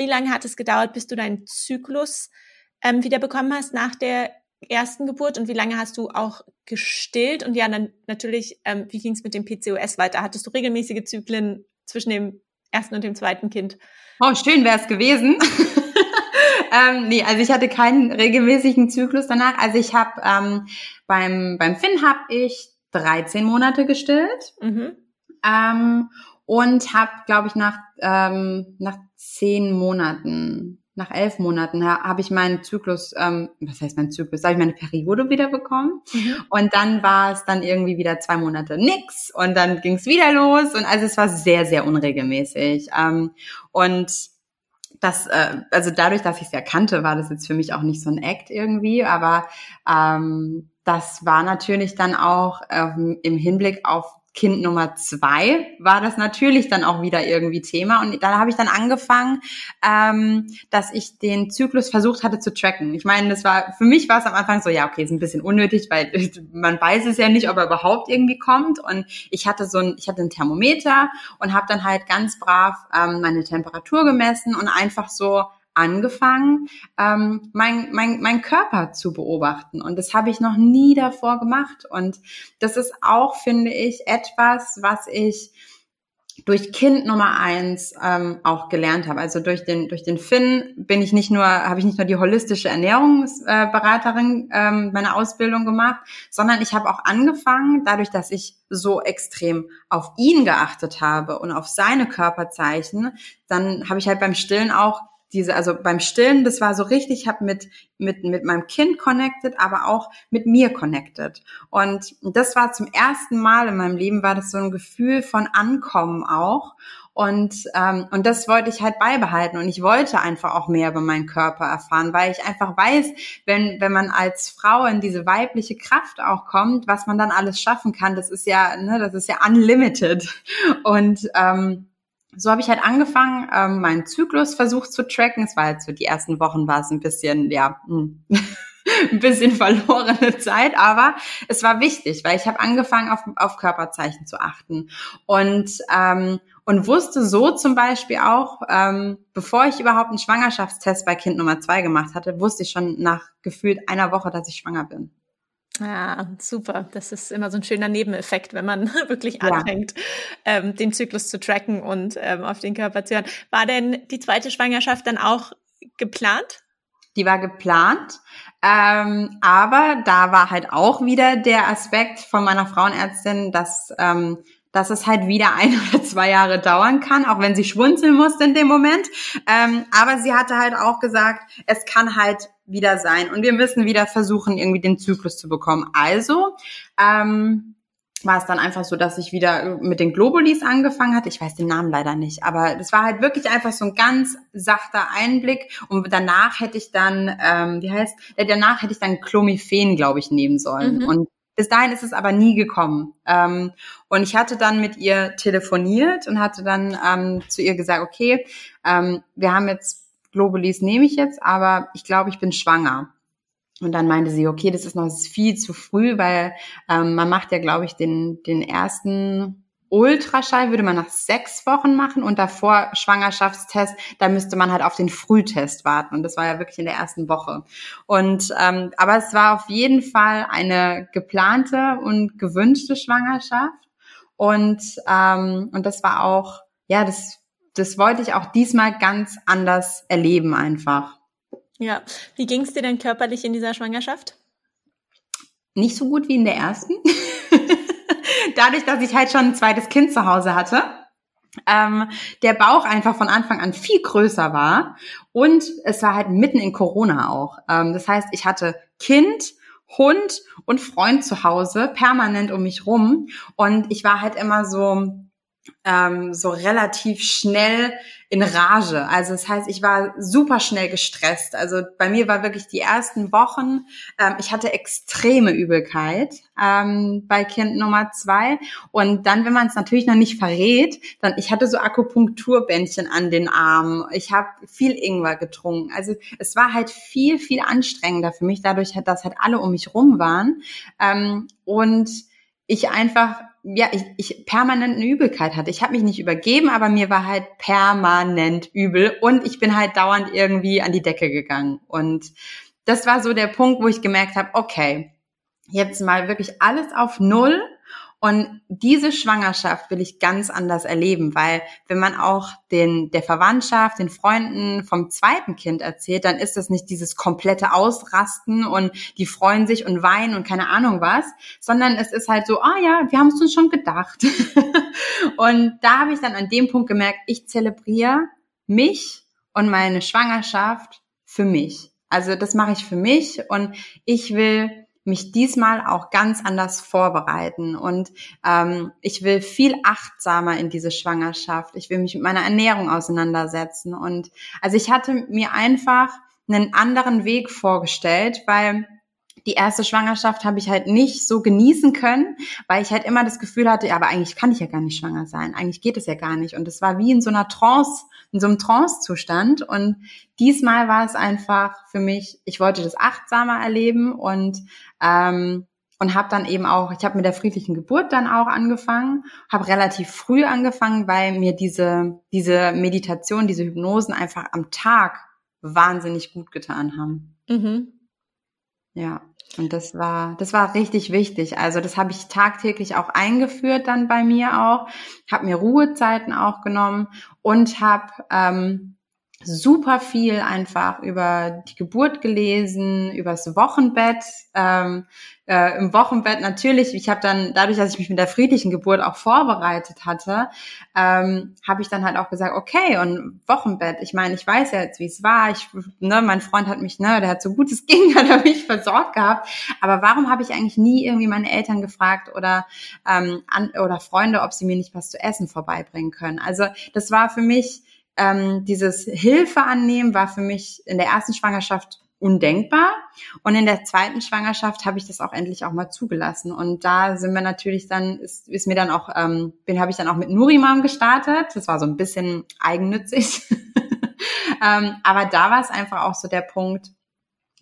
wie lange hat es gedauert, bis du deinen Zyklus ähm, wieder bekommen hast nach der ersten Geburt und wie lange hast du auch gestillt? Und ja, dann natürlich, ähm, wie ging es mit dem PCOS weiter? Hattest du regelmäßige Zyklen zwischen dem ersten und dem zweiten Kind? Oh, schön wäre es gewesen. ähm, nee, also ich hatte keinen regelmäßigen Zyklus danach. Also ich habe ähm, beim, beim Finn habe ich 13 Monate gestillt. Mhm. Ähm, und habe, glaube ich, nach, ähm, nach zehn Monaten nach elf Monaten habe ich meinen Zyklus, ähm, was heißt mein Zyklus, habe ich meine Periode wieder bekommen. Mhm. Und dann war es dann irgendwie wieder zwei Monate nix und dann ging es wieder los. Und also es war sehr, sehr unregelmäßig. Ähm, und das, äh, also dadurch, dass ich es ja kannte, war das jetzt für mich auch nicht so ein Act irgendwie, aber ähm, das war natürlich dann auch ähm, im Hinblick auf Kind Nummer zwei war das natürlich dann auch wieder irgendwie Thema. Und da habe ich dann angefangen, ähm, dass ich den Zyklus versucht hatte zu tracken. Ich meine, das war für mich war es am Anfang so, ja, okay, ist ein bisschen unnötig, weil man weiß es ja nicht, ob er überhaupt irgendwie kommt. Und ich hatte so ein, ich hatte ein Thermometer und habe dann halt ganz brav ähm, meine Temperatur gemessen und einfach so angefangen, ähm, mein, mein, mein Körper zu beobachten. Und das habe ich noch nie davor gemacht. Und das ist auch, finde ich, etwas, was ich durch Kind Nummer eins ähm, auch gelernt habe. Also durch den durch den Finn bin ich nicht nur habe ich nicht nur die holistische Ernährungsberaterin ähm, meine Ausbildung gemacht, sondern ich habe auch angefangen, dadurch, dass ich so extrem auf ihn geachtet habe und auf seine Körperzeichen, dann habe ich halt beim Stillen auch diese, also beim Stillen, das war so richtig, ich habe mit, mit, mit meinem Kind connected, aber auch mit mir connected. Und das war zum ersten Mal in meinem Leben, war das so ein Gefühl von Ankommen auch. Und, ähm, und das wollte ich halt beibehalten. Und ich wollte einfach auch mehr über meinen Körper erfahren, weil ich einfach weiß, wenn, wenn man als Frau in diese weibliche Kraft auch kommt, was man dann alles schaffen kann, das ist ja, ne, das ist ja unlimited. Und ähm, so habe ich halt angefangen, ähm, meinen Zyklus versucht zu tracken. Es war halt so, die ersten Wochen war es ein bisschen, ja, hm, ein bisschen verlorene Zeit, aber es war wichtig, weil ich habe angefangen, auf, auf Körperzeichen zu achten. Und, ähm, und wusste so zum Beispiel auch, ähm, bevor ich überhaupt einen Schwangerschaftstest bei Kind Nummer zwei gemacht hatte, wusste ich schon nach gefühlt einer Woche, dass ich schwanger bin. Ja, super. Das ist immer so ein schöner Nebeneffekt, wenn man wirklich anfängt, ja. ähm, den Zyklus zu tracken und ähm, auf den Körper zu hören. War denn die zweite Schwangerschaft dann auch geplant? Die war geplant, ähm, aber da war halt auch wieder der Aspekt von meiner Frauenärztin, dass ähm, dass es halt wieder ein oder zwei Jahre dauern kann, auch wenn sie schwunzeln musste in dem Moment. Ähm, aber sie hatte halt auch gesagt, es kann halt wieder sein und wir müssen wieder versuchen, irgendwie den Zyklus zu bekommen. Also ähm, war es dann einfach so, dass ich wieder mit den Globulis angefangen hatte. Ich weiß den Namen leider nicht, aber das war halt wirklich einfach so ein ganz sachter Einblick. Und danach hätte ich dann, ähm, wie heißt, danach hätte ich dann Clomiphen, glaube ich, nehmen sollen. Mhm. Und bis dahin ist es aber nie gekommen. Ähm, und ich hatte dann mit ihr telefoniert und hatte dann ähm, zu ihr gesagt, okay, ähm, wir haben jetzt Globulis nehme ich jetzt, aber ich glaube, ich bin schwanger. Und dann meinte sie, okay, das ist noch viel zu früh, weil ähm, man macht ja, glaube ich, den, den ersten Ultraschall würde man nach sechs Wochen machen und davor Schwangerschaftstest, da müsste man halt auf den Frühtest warten. Und das war ja wirklich in der ersten Woche. Und ähm, aber es war auf jeden Fall eine geplante und gewünschte Schwangerschaft. Und ähm, und das war auch, ja, das das wollte ich auch diesmal ganz anders erleben einfach. Ja, wie ging es dir denn körperlich in dieser Schwangerschaft? Nicht so gut wie in der ersten. Dadurch, dass ich halt schon ein zweites Kind zu Hause hatte, ähm, der Bauch einfach von Anfang an viel größer war und es war halt mitten in Corona auch. Ähm, das heißt, ich hatte Kind, Hund und Freund zu Hause permanent um mich rum und ich war halt immer so ähm, so relativ schnell in Rage. Also das heißt, ich war super schnell gestresst. Also bei mir war wirklich die ersten Wochen, ähm, ich hatte extreme Übelkeit ähm, bei Kind Nummer zwei. Und dann, wenn man es natürlich noch nicht verrät, dann ich hatte so Akupunkturbändchen an den Armen. Ich habe viel Ingwer getrunken. Also es war halt viel, viel anstrengender für mich, dadurch, dass halt alle um mich rum waren. Ähm, und ich einfach ja, ich, ich permanent eine Übelkeit hatte. Ich habe mich nicht übergeben, aber mir war halt permanent übel und ich bin halt dauernd irgendwie an die Decke gegangen. Und das war so der Punkt, wo ich gemerkt habe, okay, jetzt mal wirklich alles auf Null und diese Schwangerschaft will ich ganz anders erleben, weil wenn man auch den, der Verwandtschaft, den Freunden vom zweiten Kind erzählt, dann ist das nicht dieses komplette Ausrasten und die freuen sich und weinen und keine Ahnung was, sondern es ist halt so, ah ja, wir haben es uns schon gedacht. und da habe ich dann an dem Punkt gemerkt, ich zelebriere mich und meine Schwangerschaft für mich. Also das mache ich für mich und ich will mich diesmal auch ganz anders vorbereiten und ähm, ich will viel achtsamer in diese Schwangerschaft. Ich will mich mit meiner Ernährung auseinandersetzen und also ich hatte mir einfach einen anderen Weg vorgestellt, weil die erste Schwangerschaft habe ich halt nicht so genießen können, weil ich halt immer das Gefühl hatte, ja, aber eigentlich kann ich ja gar nicht schwanger sein. Eigentlich geht es ja gar nicht. Und es war wie in so einer Trance, in so einem Trance-Zustand. Und diesmal war es einfach für mich, ich wollte das achtsamer erleben und ähm, und habe dann eben auch, ich habe mit der friedlichen Geburt dann auch angefangen, habe relativ früh angefangen, weil mir diese diese Meditation, diese Hypnosen einfach am Tag wahnsinnig gut getan haben. Mhm. Ja, und das war, das war richtig wichtig. Also das habe ich tagtäglich auch eingeführt dann bei mir auch, habe mir Ruhezeiten auch genommen und habe ähm, super viel einfach über die Geburt gelesen, übers Wochenbett. Ähm, äh, Im Wochenbett natürlich, ich habe dann, dadurch, dass ich mich mit der friedlichen Geburt auch vorbereitet hatte, ähm, habe ich dann halt auch gesagt, okay, und Wochenbett, ich meine, ich weiß ja jetzt, wie es war. Ich, ne, mein Freund hat mich, ne, der hat so gut es ging, hat er mich versorgt gehabt. Aber warum habe ich eigentlich nie irgendwie meine Eltern gefragt oder, ähm, an, oder Freunde, ob sie mir nicht was zu essen vorbeibringen können? Also das war für mich ähm, dieses Hilfe annehmen war für mich in der ersten Schwangerschaft undenkbar. Und in der zweiten Schwangerschaft habe ich das auch endlich auch mal zugelassen. Und da sind wir natürlich dann, ist, ist mir dann auch, ähm, bin habe ich dann auch mit Nurimam gestartet. Das war so ein bisschen eigennützig. ähm, aber da war es einfach auch so der Punkt,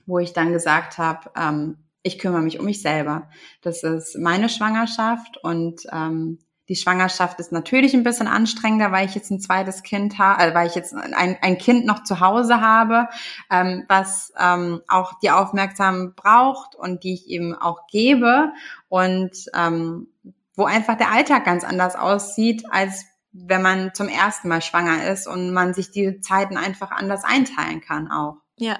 wo ich dann gesagt habe, ähm, ich kümmere mich um mich selber. Das ist meine Schwangerschaft und ähm, die Schwangerschaft ist natürlich ein bisschen anstrengender, weil ich jetzt ein zweites Kind habe, äh, weil ich jetzt ein, ein Kind noch zu Hause habe, ähm, was ähm, auch die Aufmerksamkeit braucht und die ich eben auch gebe und ähm, wo einfach der Alltag ganz anders aussieht, als wenn man zum ersten Mal schwanger ist und man sich die Zeiten einfach anders einteilen kann auch. Ja.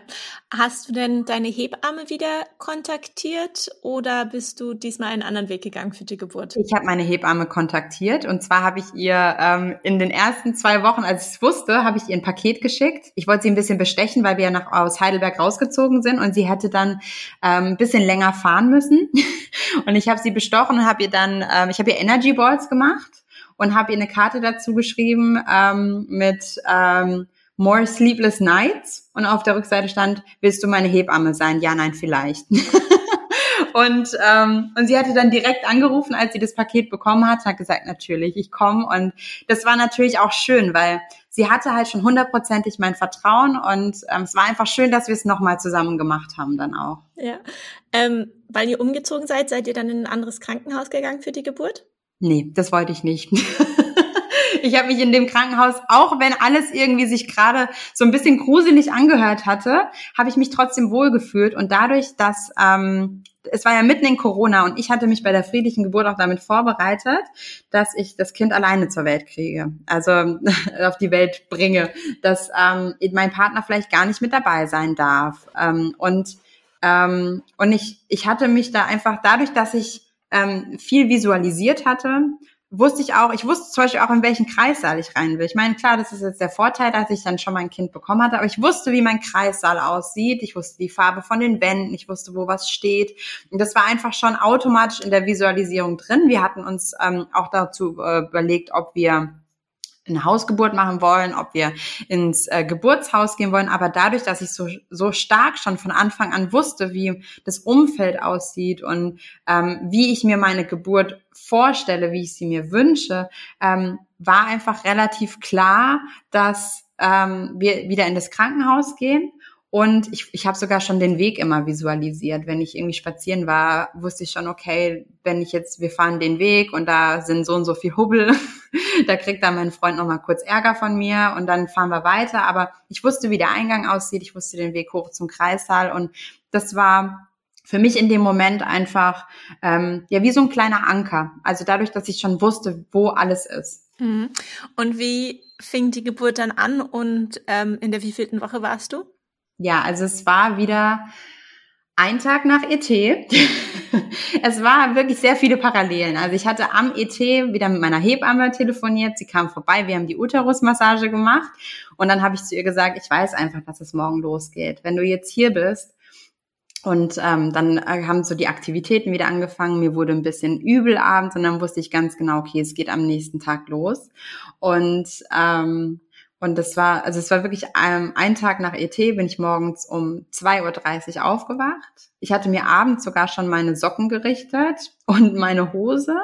Hast du denn deine Hebamme wieder kontaktiert oder bist du diesmal einen anderen Weg gegangen für die Geburt? Ich habe meine Hebamme kontaktiert und zwar habe ich ihr ähm, in den ersten zwei Wochen, als ich es wusste, habe ich ihr ein Paket geschickt. Ich wollte sie ein bisschen bestechen, weil wir ja noch aus Heidelberg rausgezogen sind und sie hätte dann ähm, ein bisschen länger fahren müssen. und ich habe sie bestochen und habe ihr dann, ähm, ich habe ihr Energy Balls gemacht und habe ihr eine Karte dazu geschrieben ähm, mit ähm, More Sleepless Nights und auf der Rückseite stand, willst du meine Hebamme sein? Ja, nein, vielleicht. und, ähm, und sie hatte dann direkt angerufen, als sie das Paket bekommen hat, hat gesagt, natürlich, ich komme. Und das war natürlich auch schön, weil sie hatte halt schon hundertprozentig mein Vertrauen und ähm, es war einfach schön, dass wir es nochmal zusammen gemacht haben dann auch. Ja. Ähm, weil ihr umgezogen seid, seid ihr dann in ein anderes Krankenhaus gegangen für die Geburt? Nee, das wollte ich nicht. Ich habe mich in dem Krankenhaus, auch wenn alles irgendwie sich gerade so ein bisschen gruselig angehört hatte, habe ich mich trotzdem wohlgefühlt. Und dadurch, dass ähm, es war ja mitten in Corona und ich hatte mich bei der friedlichen Geburt auch damit vorbereitet, dass ich das Kind alleine zur Welt kriege, also auf die Welt bringe, dass ähm, mein Partner vielleicht gar nicht mit dabei sein darf. Ähm, und ähm, und ich, ich hatte mich da einfach dadurch, dass ich ähm, viel visualisiert hatte, wusste ich auch, ich wusste zum Beispiel auch, in welchen Kreissaal ich rein will. Ich meine, klar, das ist jetzt der Vorteil, dass ich dann schon mein Kind bekommen hatte, aber ich wusste, wie mein Kreissaal aussieht. Ich wusste die Farbe von den Wänden, ich wusste, wo was steht. Und das war einfach schon automatisch in der Visualisierung drin. Wir hatten uns ähm, auch dazu äh, überlegt, ob wir eine Hausgeburt machen wollen, ob wir ins äh, Geburtshaus gehen wollen. Aber dadurch, dass ich so, so stark schon von Anfang an wusste, wie das Umfeld aussieht und ähm, wie ich mir meine Geburt vorstelle, wie ich sie mir wünsche, ähm, war einfach relativ klar, dass ähm, wir wieder in das Krankenhaus gehen und ich, ich habe sogar schon den Weg immer visualisiert. Wenn ich irgendwie spazieren war, wusste ich schon, okay, wenn ich jetzt, wir fahren den Weg und da sind so und so viel Hubbel, da kriegt dann mein Freund nochmal kurz Ärger von mir und dann fahren wir weiter. Aber ich wusste, wie der Eingang aussieht, ich wusste den Weg hoch zum Kreissaal und das war für mich in dem Moment einfach ähm, ja wie so ein kleiner Anker. Also dadurch, dass ich schon wusste, wo alles ist. Mhm. Und wie fing die Geburt dann an und ähm, in der wievielten Woche warst du? Ja, also es war wieder ein Tag nach ET. es war wirklich sehr viele Parallelen. Also ich hatte am ET wieder mit meiner Hebamme telefoniert. Sie kam vorbei, wir haben die Uterusmassage gemacht. Und dann habe ich zu ihr gesagt, ich weiß einfach, dass es morgen losgeht. Wenn du jetzt hier bist, und ähm, dann äh, haben so die Aktivitäten wieder angefangen. Mir wurde ein bisschen übel abends und dann wusste ich ganz genau, okay, es geht am nächsten Tag los. Und ähm, und das war, also es war wirklich ähm, ein Tag nach ET, bin ich morgens um 2.30 Uhr aufgewacht. Ich hatte mir abends sogar schon meine Socken gerichtet und meine Hose,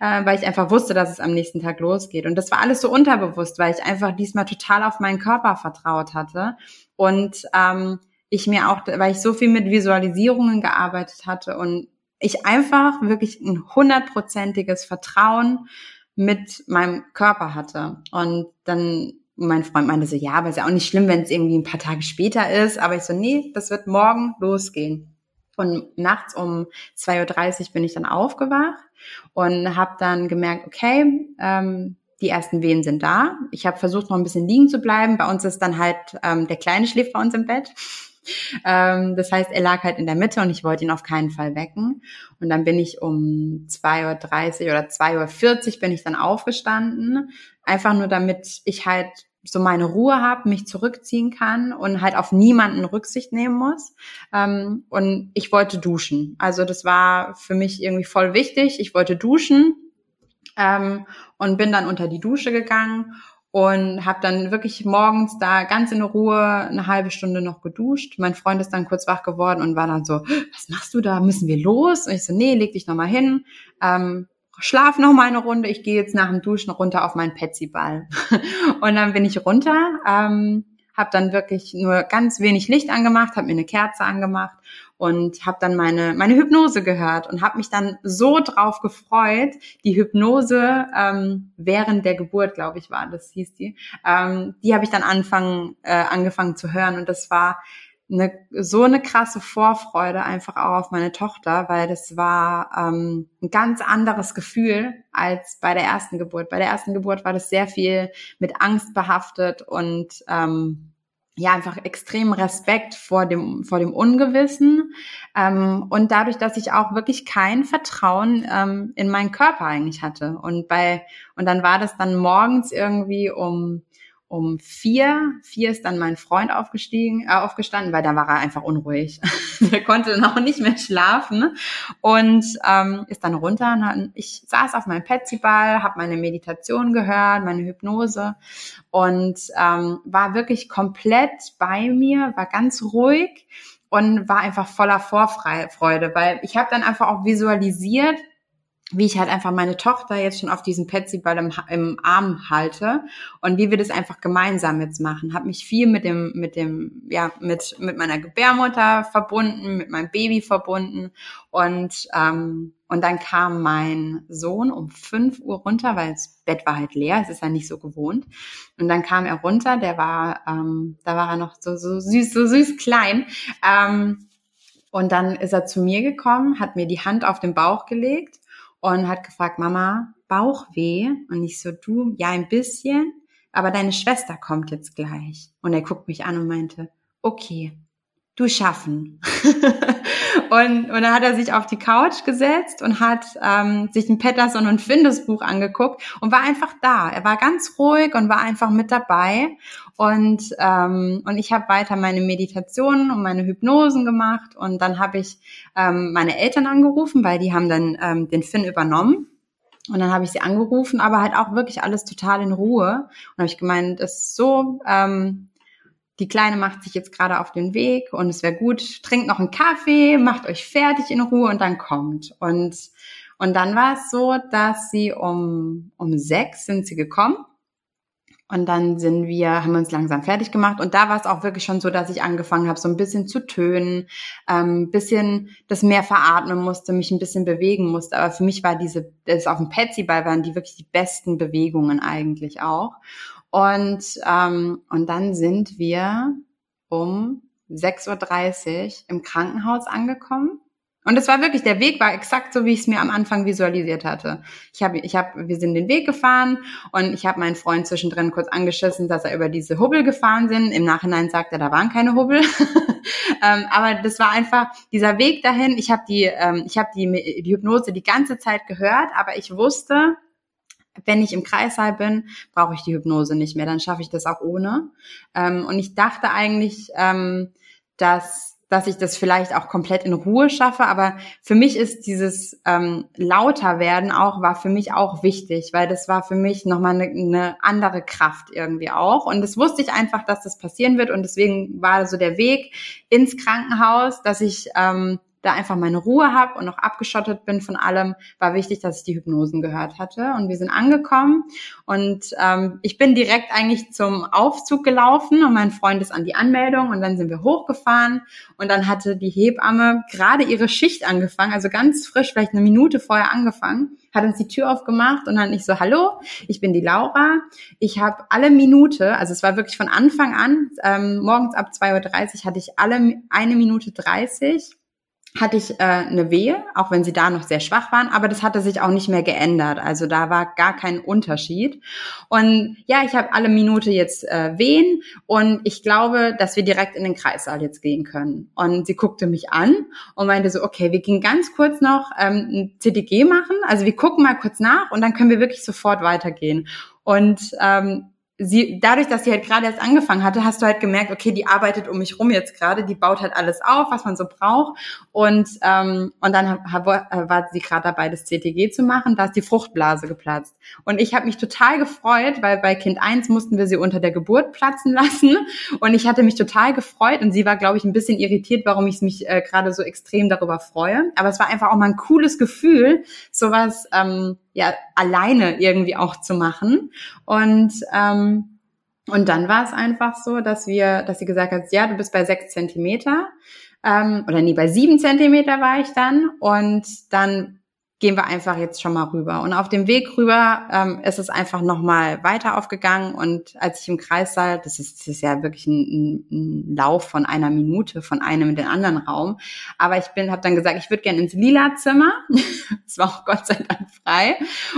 äh, weil ich einfach wusste, dass es am nächsten Tag losgeht. Und das war alles so unterbewusst, weil ich einfach diesmal total auf meinen Körper vertraut hatte. Und ähm, ich mir auch, weil ich so viel mit Visualisierungen gearbeitet hatte und ich einfach wirklich ein hundertprozentiges Vertrauen mit meinem Körper hatte. Und dann mein Freund meinte so, ja, aber ist ja auch nicht schlimm, wenn es irgendwie ein paar Tage später ist. Aber ich so, nee, das wird morgen losgehen. Und nachts um 2.30 Uhr bin ich dann aufgewacht und habe dann gemerkt, okay, ähm, die ersten Wehen sind da. Ich habe versucht, noch ein bisschen liegen zu bleiben. Bei uns ist dann halt, ähm, der Kleine schläft bei uns im Bett. Ähm, das heißt, er lag halt in der Mitte und ich wollte ihn auf keinen Fall wecken. Und dann bin ich um 2.30 Uhr oder 2.40 Uhr bin ich dann aufgestanden. Einfach nur damit ich halt so meine Ruhe habe, mich zurückziehen kann und halt auf niemanden Rücksicht nehmen muss. Ähm, und ich wollte duschen. Also das war für mich irgendwie voll wichtig. Ich wollte duschen ähm, und bin dann unter die Dusche gegangen und habe dann wirklich morgens da ganz in Ruhe eine halbe Stunde noch geduscht. Mein Freund ist dann kurz wach geworden und war dann so, was machst du da? Müssen wir los? Und ich so, nee, leg dich noch mal hin. Ähm, schlaf noch mal eine Runde. Ich gehe jetzt nach dem Duschen runter auf meinen Petsy-Ball. und dann bin ich runter, ähm, habe dann wirklich nur ganz wenig Licht angemacht, habe mir eine Kerze angemacht und habe dann meine meine Hypnose gehört und habe mich dann so drauf gefreut. Die Hypnose ähm, während der Geburt, glaube ich, war das hieß die. Ähm, die habe ich dann anfangen äh, angefangen zu hören und das war eine, so eine krasse Vorfreude einfach auch auf meine Tochter, weil das war ähm, ein ganz anderes Gefühl als bei der ersten Geburt. Bei der ersten Geburt war das sehr viel mit Angst behaftet und ähm, ja einfach extrem Respekt vor dem vor dem Ungewissen ähm, und dadurch, dass ich auch wirklich kein Vertrauen ähm, in meinen Körper eigentlich hatte und bei und dann war das dann morgens irgendwie um um vier. Vier ist dann mein Freund aufgestiegen, äh, aufgestanden, weil da war er einfach unruhig. der konnte dann auch nicht mehr schlafen und ähm, ist dann runter. Und dann, ich saß auf meinem Petsyball, habe meine Meditation gehört, meine Hypnose und ähm, war wirklich komplett bei mir, war ganz ruhig und war einfach voller Vorfreude, weil ich habe dann einfach auch visualisiert, wie ich halt einfach meine Tochter jetzt schon auf diesen Petsy-Ball im, im, Arm halte und wie wir das einfach gemeinsam jetzt machen. Habe mich viel mit dem, mit dem, ja, mit, mit meiner Gebärmutter verbunden, mit meinem Baby verbunden und, ähm, und dann kam mein Sohn um fünf Uhr runter, weil das Bett war halt leer, es ist ja nicht so gewohnt. Und dann kam er runter, der war, ähm, da war er noch so, so süß, so süß klein. Ähm, und dann ist er zu mir gekommen, hat mir die Hand auf den Bauch gelegt und hat gefragt, Mama, Bauchweh? Und ich so, du, ja, ein bisschen, aber deine Schwester kommt jetzt gleich. Und er guckt mich an und meinte, okay, du schaffen. und, und dann hat er sich auf die Couch gesetzt und hat ähm, sich ein Patterson und Findus Buch angeguckt und war einfach da. Er war ganz ruhig und war einfach mit dabei. Und, ähm, und ich habe weiter meine Meditationen und meine Hypnosen gemacht. Und dann habe ich ähm, meine Eltern angerufen, weil die haben dann ähm, den Finn übernommen. Und dann habe ich sie angerufen, aber halt auch wirklich alles total in Ruhe. Und habe ich gemeint, es ist so, ähm, die Kleine macht sich jetzt gerade auf den Weg und es wäre gut, trinkt noch einen Kaffee, macht euch fertig in Ruhe und dann kommt. Und, und dann war es so, dass sie um, um sechs sind sie gekommen. Und dann sind wir, haben uns langsam fertig gemacht. Und da war es auch wirklich schon so, dass ich angefangen habe, so ein bisschen zu tönen, ähm, bisschen das mehr veratmen musste, mich ein bisschen bewegen musste. Aber für mich war diese, das auf dem Petsy-Ball waren die wirklich die besten Bewegungen eigentlich auch. Und, ähm, und dann sind wir um 6.30 Uhr im Krankenhaus angekommen. Und es war wirklich, der Weg war exakt so, wie ich es mir am Anfang visualisiert hatte. Ich habe, ich habe, wir sind den Weg gefahren und ich habe meinen Freund zwischendrin kurz angeschissen, dass er über diese Hubbel gefahren sind. Im Nachhinein sagt er, da waren keine Hubbel. ähm, aber das war einfach dieser Weg dahin. Ich habe die, ähm, ich habe die, die Hypnose die ganze Zeit gehört, aber ich wusste, wenn ich im Kreissaal bin, brauche ich die Hypnose nicht mehr. Dann schaffe ich das auch ohne. Ähm, und ich dachte eigentlich, ähm, dass dass ich das vielleicht auch komplett in Ruhe schaffe. Aber für mich ist dieses ähm, lauter werden auch, war für mich auch wichtig, weil das war für mich nochmal eine, eine andere Kraft irgendwie auch. Und das wusste ich einfach, dass das passieren wird. Und deswegen war so der Weg ins Krankenhaus, dass ich ähm, da einfach meine Ruhe habe und noch abgeschottet bin von allem, war wichtig, dass ich die Hypnosen gehört hatte. Und wir sind angekommen. Und ähm, ich bin direkt eigentlich zum Aufzug gelaufen und mein Freund ist an die Anmeldung. Und dann sind wir hochgefahren. Und dann hatte die Hebamme gerade ihre Schicht angefangen, also ganz frisch, vielleicht eine Minute vorher angefangen, hat uns die Tür aufgemacht und dann ich so, hallo, ich bin die Laura, ich habe alle Minute, also es war wirklich von Anfang an, ähm, morgens ab 2.30 Uhr hatte ich alle eine Minute 30 hatte ich äh, eine Wehe, auch wenn sie da noch sehr schwach waren, aber das hatte sich auch nicht mehr geändert. Also da war gar kein Unterschied. Und ja, ich habe alle Minute jetzt äh, Wehen und ich glaube, dass wir direkt in den Kreissaal jetzt gehen können. Und sie guckte mich an und meinte so, okay, wir gehen ganz kurz noch ähm, ein CTG machen. Also wir gucken mal kurz nach und dann können wir wirklich sofort weitergehen. Und ähm, sie, dadurch, dass sie halt gerade erst angefangen hatte, hast du halt gemerkt, okay, die arbeitet um mich rum jetzt gerade, die baut halt alles auf, was man so braucht. Und, ähm, und dann war sie gerade dabei, das CTG zu machen, da ist die Fruchtblase geplatzt. Und ich habe mich total gefreut, weil bei Kind 1 mussten wir sie unter der Geburt platzen lassen. Und ich hatte mich total gefreut und sie war, glaube ich, ein bisschen irritiert, warum ich mich äh, gerade so extrem darüber freue. Aber es war einfach auch mal ein cooles Gefühl, sowas ähm, ja alleine irgendwie auch zu machen. Und ähm, und dann war es einfach so, dass wir, dass sie gesagt hat, ja, du bist bei sechs Zentimeter ähm, oder nee, bei sieben Zentimeter war ich dann und dann gehen wir einfach jetzt schon mal rüber. Und auf dem Weg rüber ähm, ist es einfach nochmal weiter aufgegangen. Und als ich im Kreissaal, das ist, das ist ja wirklich ein, ein Lauf von einer Minute von einem in den anderen Raum. Aber ich bin, habe dann gesagt, ich würde gerne ins lila Zimmer. das war auch Gott sei Dank frei.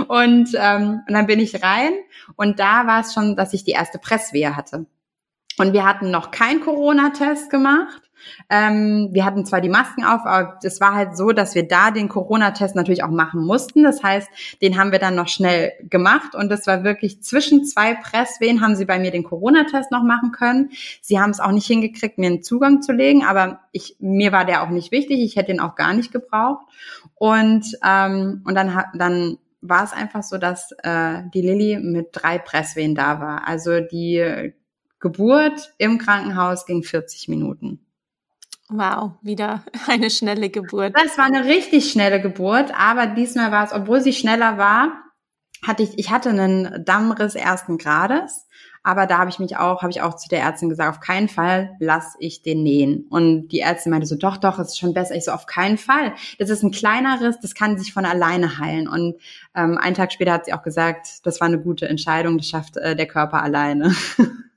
Und, ähm, und dann bin ich rein. Und da war es schon, dass ich die erste Presswehe hatte. Und wir hatten noch keinen Corona-Test gemacht. Ähm, wir hatten zwar die Masken auf, aber es war halt so, dass wir da den Corona-Test natürlich auch machen mussten. Das heißt, den haben wir dann noch schnell gemacht und das war wirklich zwischen zwei Presswehen haben sie bei mir den Corona-Test noch machen können. Sie haben es auch nicht hingekriegt, mir einen Zugang zu legen, aber ich, mir war der auch nicht wichtig. Ich hätte ihn auch gar nicht gebraucht. Und, ähm, und dann, dann war es einfach so, dass äh, die Lilly mit drei Presswehen da war. Also die Geburt im Krankenhaus ging 40 Minuten. Wow, wieder eine schnelle Geburt. Das war eine richtig schnelle Geburt, aber diesmal war es, obwohl sie schneller war, hatte ich, ich hatte einen Dammriss ersten Grades, aber da habe ich mich auch, habe ich auch zu der Ärztin gesagt, auf keinen Fall lass ich den nähen. Und die Ärztin meinte so, doch, doch, es ist schon besser. Ich so, auf keinen Fall. Das ist ein kleiner Riss, das kann sich von alleine heilen. Und ähm, einen Tag später hat sie auch gesagt, das war eine gute Entscheidung, das schafft äh, der Körper alleine.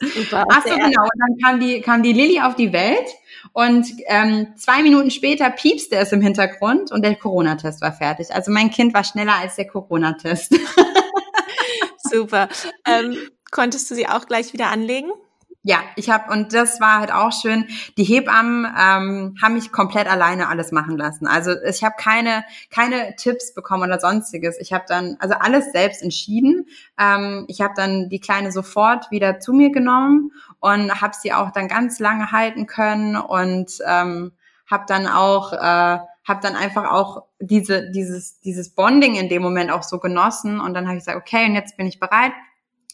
Super. Ach so, genau. Und dann kam die, kam die Lilly auf die Welt und ähm, zwei Minuten später piepste es im Hintergrund und der Corona-Test war fertig. Also mein Kind war schneller als der Corona-Test. Super. Ähm, konntest du sie auch gleich wieder anlegen? Ja, ich habe und das war halt auch schön. Die Hebammen ähm, haben mich komplett alleine alles machen lassen. Also ich habe keine keine Tipps bekommen oder sonstiges. Ich habe dann also alles selbst entschieden. Ähm, ich habe dann die kleine sofort wieder zu mir genommen und habe sie auch dann ganz lange halten können und ähm, habe dann auch äh, habe dann einfach auch diese dieses dieses Bonding in dem Moment auch so genossen und dann habe ich gesagt, okay, und jetzt bin ich bereit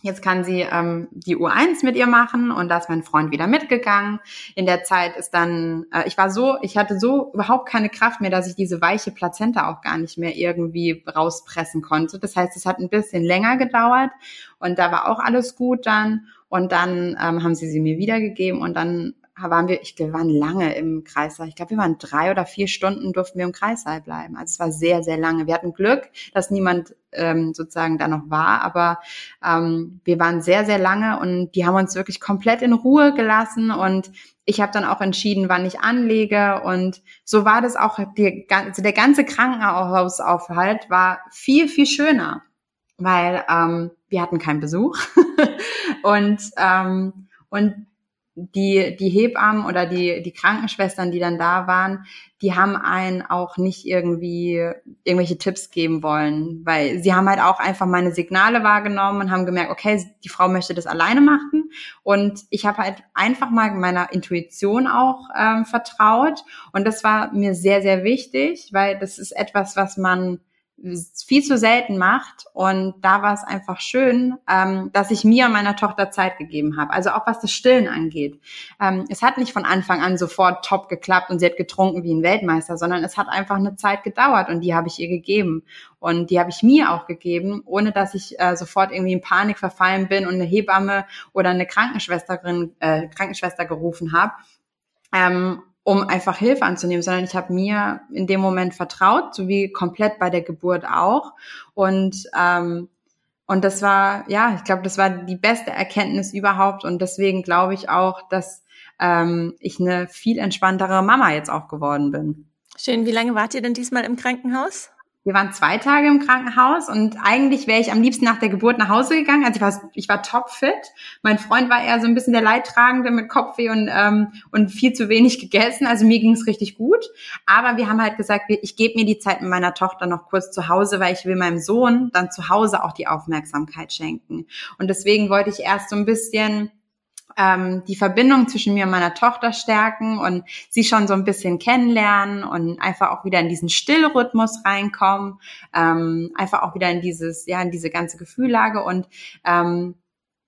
Jetzt kann sie ähm, die U1 mit ihr machen und da ist mein Freund wieder mitgegangen. In der Zeit ist dann, äh, ich war so, ich hatte so überhaupt keine Kraft mehr, dass ich diese weiche Plazenta auch gar nicht mehr irgendwie rauspressen konnte. Das heißt, es hat ein bisschen länger gedauert und da war auch alles gut dann. Und dann ähm, haben sie sie mir wiedergegeben und dann waren wir, ich, wir waren lange im Kreissaal. Ich glaube, wir waren drei oder vier Stunden durften wir im Kreissaal bleiben. Also es war sehr, sehr lange. Wir hatten Glück, dass niemand ähm, sozusagen da noch war, aber ähm, wir waren sehr, sehr lange und die haben uns wirklich komplett in Ruhe gelassen und ich habe dann auch entschieden, wann ich anlege und so war das auch, die, also der ganze Krankenhausaufhalt war viel, viel schöner, weil ähm, wir hatten keinen Besuch und, ähm, und die, die Hebammen oder die, die Krankenschwestern, die dann da waren, die haben einen auch nicht irgendwie irgendwelche Tipps geben wollen, weil sie haben halt auch einfach meine Signale wahrgenommen und haben gemerkt, okay, die Frau möchte das alleine machen. Und ich habe halt einfach mal meiner Intuition auch ähm, vertraut. Und das war mir sehr, sehr wichtig, weil das ist etwas, was man viel zu selten macht. Und da war es einfach schön, ähm, dass ich mir und meiner Tochter Zeit gegeben habe. Also auch was das Stillen angeht. Ähm, es hat nicht von Anfang an sofort top geklappt und sie hat getrunken wie ein Weltmeister, sondern es hat einfach eine Zeit gedauert und die habe ich ihr gegeben. Und die habe ich mir auch gegeben, ohne dass ich äh, sofort irgendwie in Panik verfallen bin und eine Hebamme oder eine Krankenschwesterin, äh, Krankenschwester gerufen habe. Ähm, um einfach Hilfe anzunehmen, sondern ich habe mir in dem Moment vertraut, so wie komplett bei der Geburt auch. Und ähm, und das war, ja, ich glaube, das war die beste Erkenntnis überhaupt. Und deswegen glaube ich auch, dass ähm, ich eine viel entspanntere Mama jetzt auch geworden bin. Schön. Wie lange wart ihr denn diesmal im Krankenhaus? Wir waren zwei Tage im Krankenhaus und eigentlich wäre ich am liebsten nach der Geburt nach Hause gegangen. Also ich war, ich war topfit. Mein Freund war eher so ein bisschen der Leidtragende mit Kopfweh und, ähm, und viel zu wenig gegessen. Also mir ging es richtig gut. Aber wir haben halt gesagt, ich gebe mir die Zeit mit meiner Tochter noch kurz zu Hause, weil ich will meinem Sohn dann zu Hause auch die Aufmerksamkeit schenken. Und deswegen wollte ich erst so ein bisschen ähm, die Verbindung zwischen mir und meiner Tochter stärken und sie schon so ein bisschen kennenlernen und einfach auch wieder in diesen Stillrhythmus reinkommen, ähm, einfach auch wieder in dieses, ja, in diese ganze Gefühllage. Und ähm,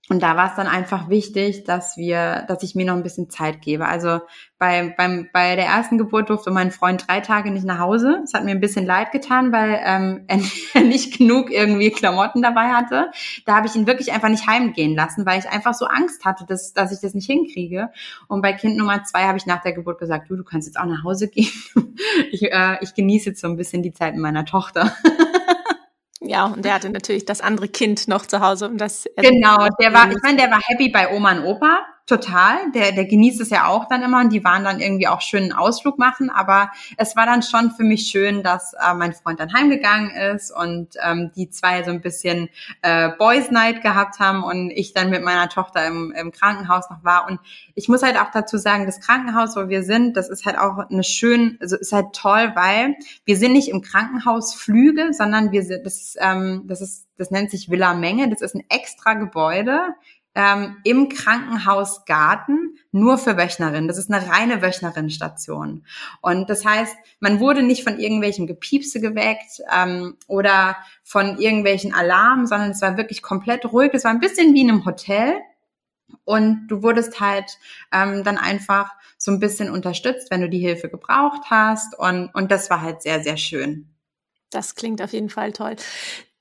und da war es dann einfach wichtig, dass wir, dass ich mir noch ein bisschen Zeit gebe. Also bei, beim, bei der ersten Geburt durfte mein Freund drei Tage nicht nach Hause. Es hat mir ein bisschen leid getan, weil ähm, er nicht genug irgendwie Klamotten dabei hatte. Da habe ich ihn wirklich einfach nicht heimgehen lassen, weil ich einfach so Angst hatte, dass, dass ich das nicht hinkriege. Und bei Kind Nummer zwei habe ich nach der Geburt gesagt, du, du kannst jetzt auch nach Hause gehen. ich, äh, ich genieße jetzt so ein bisschen die Zeit mit meiner Tochter. Ja, und der hatte natürlich das andere Kind noch zu Hause, um das. Genau, der war, ich meine, der war happy bei Oma und Opa total. Der, der genießt es ja auch dann immer und die waren dann irgendwie auch schön einen Ausflug machen. Aber es war dann schon für mich schön, dass äh, mein Freund dann heimgegangen ist und ähm, die zwei so ein bisschen äh, Boys Night gehabt haben und ich dann mit meiner Tochter im, im Krankenhaus noch war. Und ich muss halt auch dazu sagen, das Krankenhaus, wo wir sind, das ist halt auch eine schön, also ist halt toll, weil wir sind nicht im Krankenhaus Flüge, sondern wir sind, das, ähm, das ist, das nennt sich Villa Menge. Das ist ein extra Gebäude ähm, im Krankenhausgarten nur für Wöchnerinnen. Das ist eine reine Wöchnerinnenstation. Und das heißt, man wurde nicht von irgendwelchen Gepiepse geweckt ähm, oder von irgendwelchen Alarmen, sondern es war wirklich komplett ruhig. Es war ein bisschen wie in einem Hotel. Und du wurdest halt ähm, dann einfach so ein bisschen unterstützt, wenn du die Hilfe gebraucht hast. Und, und das war halt sehr, sehr schön. Das klingt auf jeden Fall toll.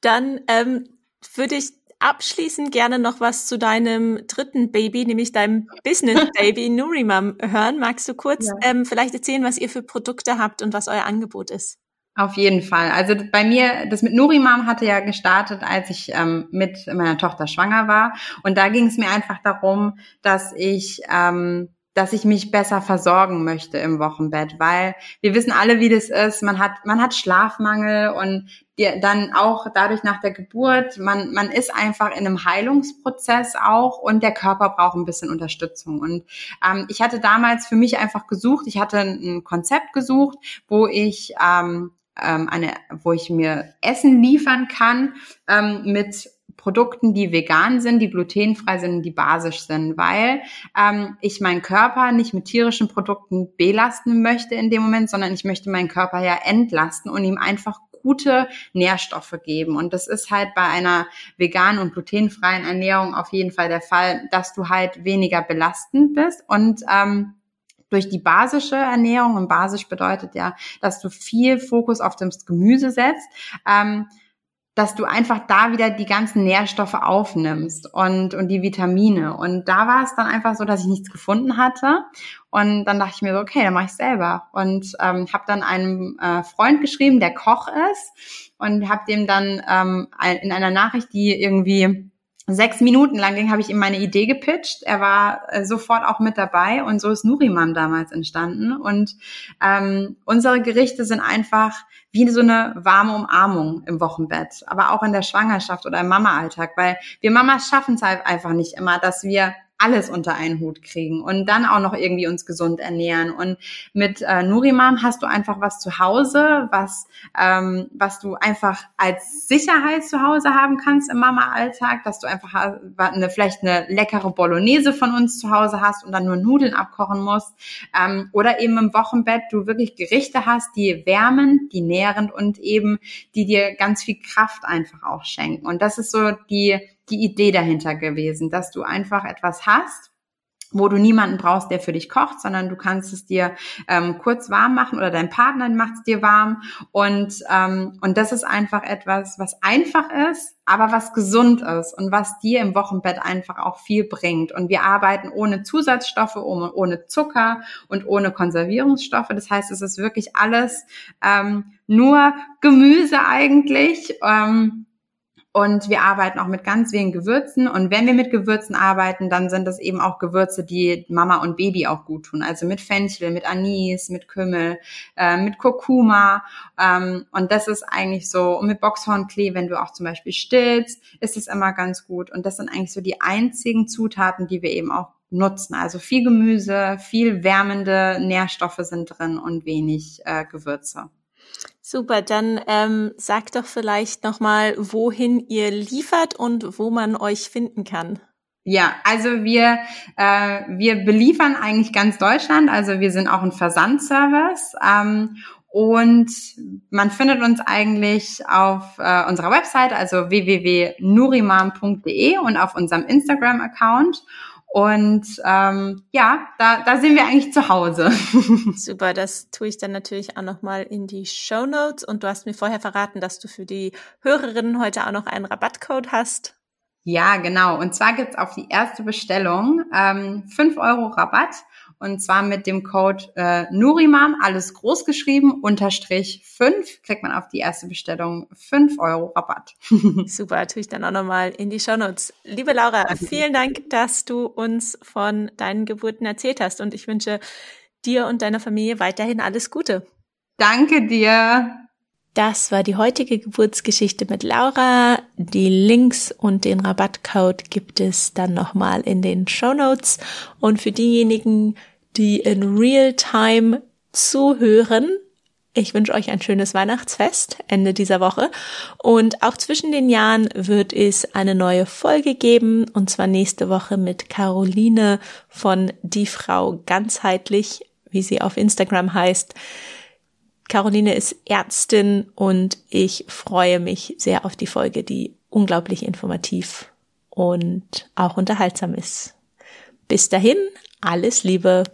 Dann ähm, würde ich abschließend gerne noch was zu deinem dritten Baby, nämlich deinem Business Baby Nurimam hören. Magst du kurz ja. ähm, vielleicht erzählen, was ihr für Produkte habt und was euer Angebot ist? Auf jeden Fall. Also bei mir, das mit Nurimam hatte ja gestartet, als ich ähm, mit meiner Tochter schwanger war. Und da ging es mir einfach darum, dass ich ähm, dass ich mich besser versorgen möchte im Wochenbett, weil wir wissen alle, wie das ist. Man hat, man hat Schlafmangel und dann auch dadurch nach der Geburt, man, man ist einfach in einem Heilungsprozess auch und der Körper braucht ein bisschen Unterstützung. Und ähm, ich hatte damals für mich einfach gesucht, ich hatte ein Konzept gesucht, wo ich ähm, ähm eine, wo ich mir Essen liefern kann ähm, mit Produkten, die vegan sind, die glutenfrei sind, die basisch sind, weil ähm, ich meinen Körper nicht mit tierischen Produkten belasten möchte in dem Moment, sondern ich möchte meinen Körper ja entlasten und ihm einfach gute Nährstoffe geben. Und das ist halt bei einer veganen und glutenfreien Ernährung auf jeden Fall der Fall, dass du halt weniger belastend bist und ähm, durch die basische Ernährung und basisch bedeutet ja, dass du viel Fokus auf das Gemüse setzt. Ähm, dass du einfach da wieder die ganzen Nährstoffe aufnimmst und, und die Vitamine. Und da war es dann einfach so, dass ich nichts gefunden hatte. Und dann dachte ich mir so, okay, dann mache ich selber. Und ähm, habe dann einem äh, Freund geschrieben, der Koch ist, und habe dem dann ähm, in einer Nachricht, die irgendwie sechs Minuten lang ging, habe ich ihm meine Idee gepitcht. Er war äh, sofort auch mit dabei und so ist Nurimam damals entstanden. Und ähm, unsere Gerichte sind einfach wie so eine warme Umarmung im Wochenbett, aber auch in der Schwangerschaft oder im Mama-Alltag, weil wir Mamas schaffen es halt einfach nicht immer, dass wir alles unter einen Hut kriegen und dann auch noch irgendwie uns gesund ernähren. Und mit äh, Nurimam hast du einfach was zu Hause, was, ähm, was du einfach als Sicherheit zu Hause haben kannst im Mama-Alltag, dass du einfach eine, vielleicht eine leckere Bolognese von uns zu Hause hast und dann nur Nudeln abkochen musst. Ähm, oder eben im Wochenbett du wirklich Gerichte hast, die wärmen, die nährend und eben die dir ganz viel Kraft einfach auch schenken. Und das ist so die die Idee dahinter gewesen, dass du einfach etwas hast, wo du niemanden brauchst, der für dich kocht, sondern du kannst es dir ähm, kurz warm machen oder dein Partner macht es dir warm und ähm, und das ist einfach etwas, was einfach ist, aber was gesund ist und was dir im Wochenbett einfach auch viel bringt. Und wir arbeiten ohne Zusatzstoffe, ohne, Zucker und ohne Konservierungsstoffe. Das heißt, es ist wirklich alles ähm, nur Gemüse eigentlich. Ähm, und wir arbeiten auch mit ganz wenigen Gewürzen. Und wenn wir mit Gewürzen arbeiten, dann sind das eben auch Gewürze, die Mama und Baby auch gut tun. Also mit Fenchel, mit Anis, mit Kümmel, äh, mit Kurkuma. Ähm, und das ist eigentlich so, und mit Boxhornklee, wenn du auch zum Beispiel stillst, ist es immer ganz gut. Und das sind eigentlich so die einzigen Zutaten, die wir eben auch nutzen. Also viel Gemüse, viel wärmende Nährstoffe sind drin und wenig äh, Gewürze. Super, dann ähm, sagt doch vielleicht nochmal, wohin ihr liefert und wo man euch finden kann. Ja, also wir, äh, wir beliefern eigentlich ganz Deutschland. Also wir sind auch ein Versandservice. Ähm, und man findet uns eigentlich auf äh, unserer Website, also www.nurimam.de und auf unserem Instagram-Account. Und ähm, ja, da, da sind wir eigentlich zu Hause. Super, das tue ich dann natürlich auch nochmal in die Show Notes. Und du hast mir vorher verraten, dass du für die Hörerinnen heute auch noch einen Rabattcode hast. Ja, genau. Und zwar gibt's auf die erste Bestellung ähm, 5 Euro Rabatt. Und zwar mit dem Code äh, Nurimam, alles groß geschrieben, unterstrich 5, kriegt man auf die erste Bestellung 5 Euro Rabatt. Super, tue ich dann auch nochmal in die Shownotes. Liebe Laura, vielen Dank, dass du uns von deinen Geburten erzählt hast und ich wünsche dir und deiner Familie weiterhin alles Gute. Danke dir. Das war die heutige Geburtsgeschichte mit Laura. Die Links und den Rabattcode gibt es dann nochmal in den Show Notes. Und für diejenigen, die in Real-Time zuhören, ich wünsche euch ein schönes Weihnachtsfest Ende dieser Woche. Und auch zwischen den Jahren wird es eine neue Folge geben. Und zwar nächste Woche mit Caroline von Die Frau ganzheitlich, wie sie auf Instagram heißt. Caroline ist Ärztin und ich freue mich sehr auf die Folge, die unglaublich informativ und auch unterhaltsam ist. Bis dahin, alles Liebe.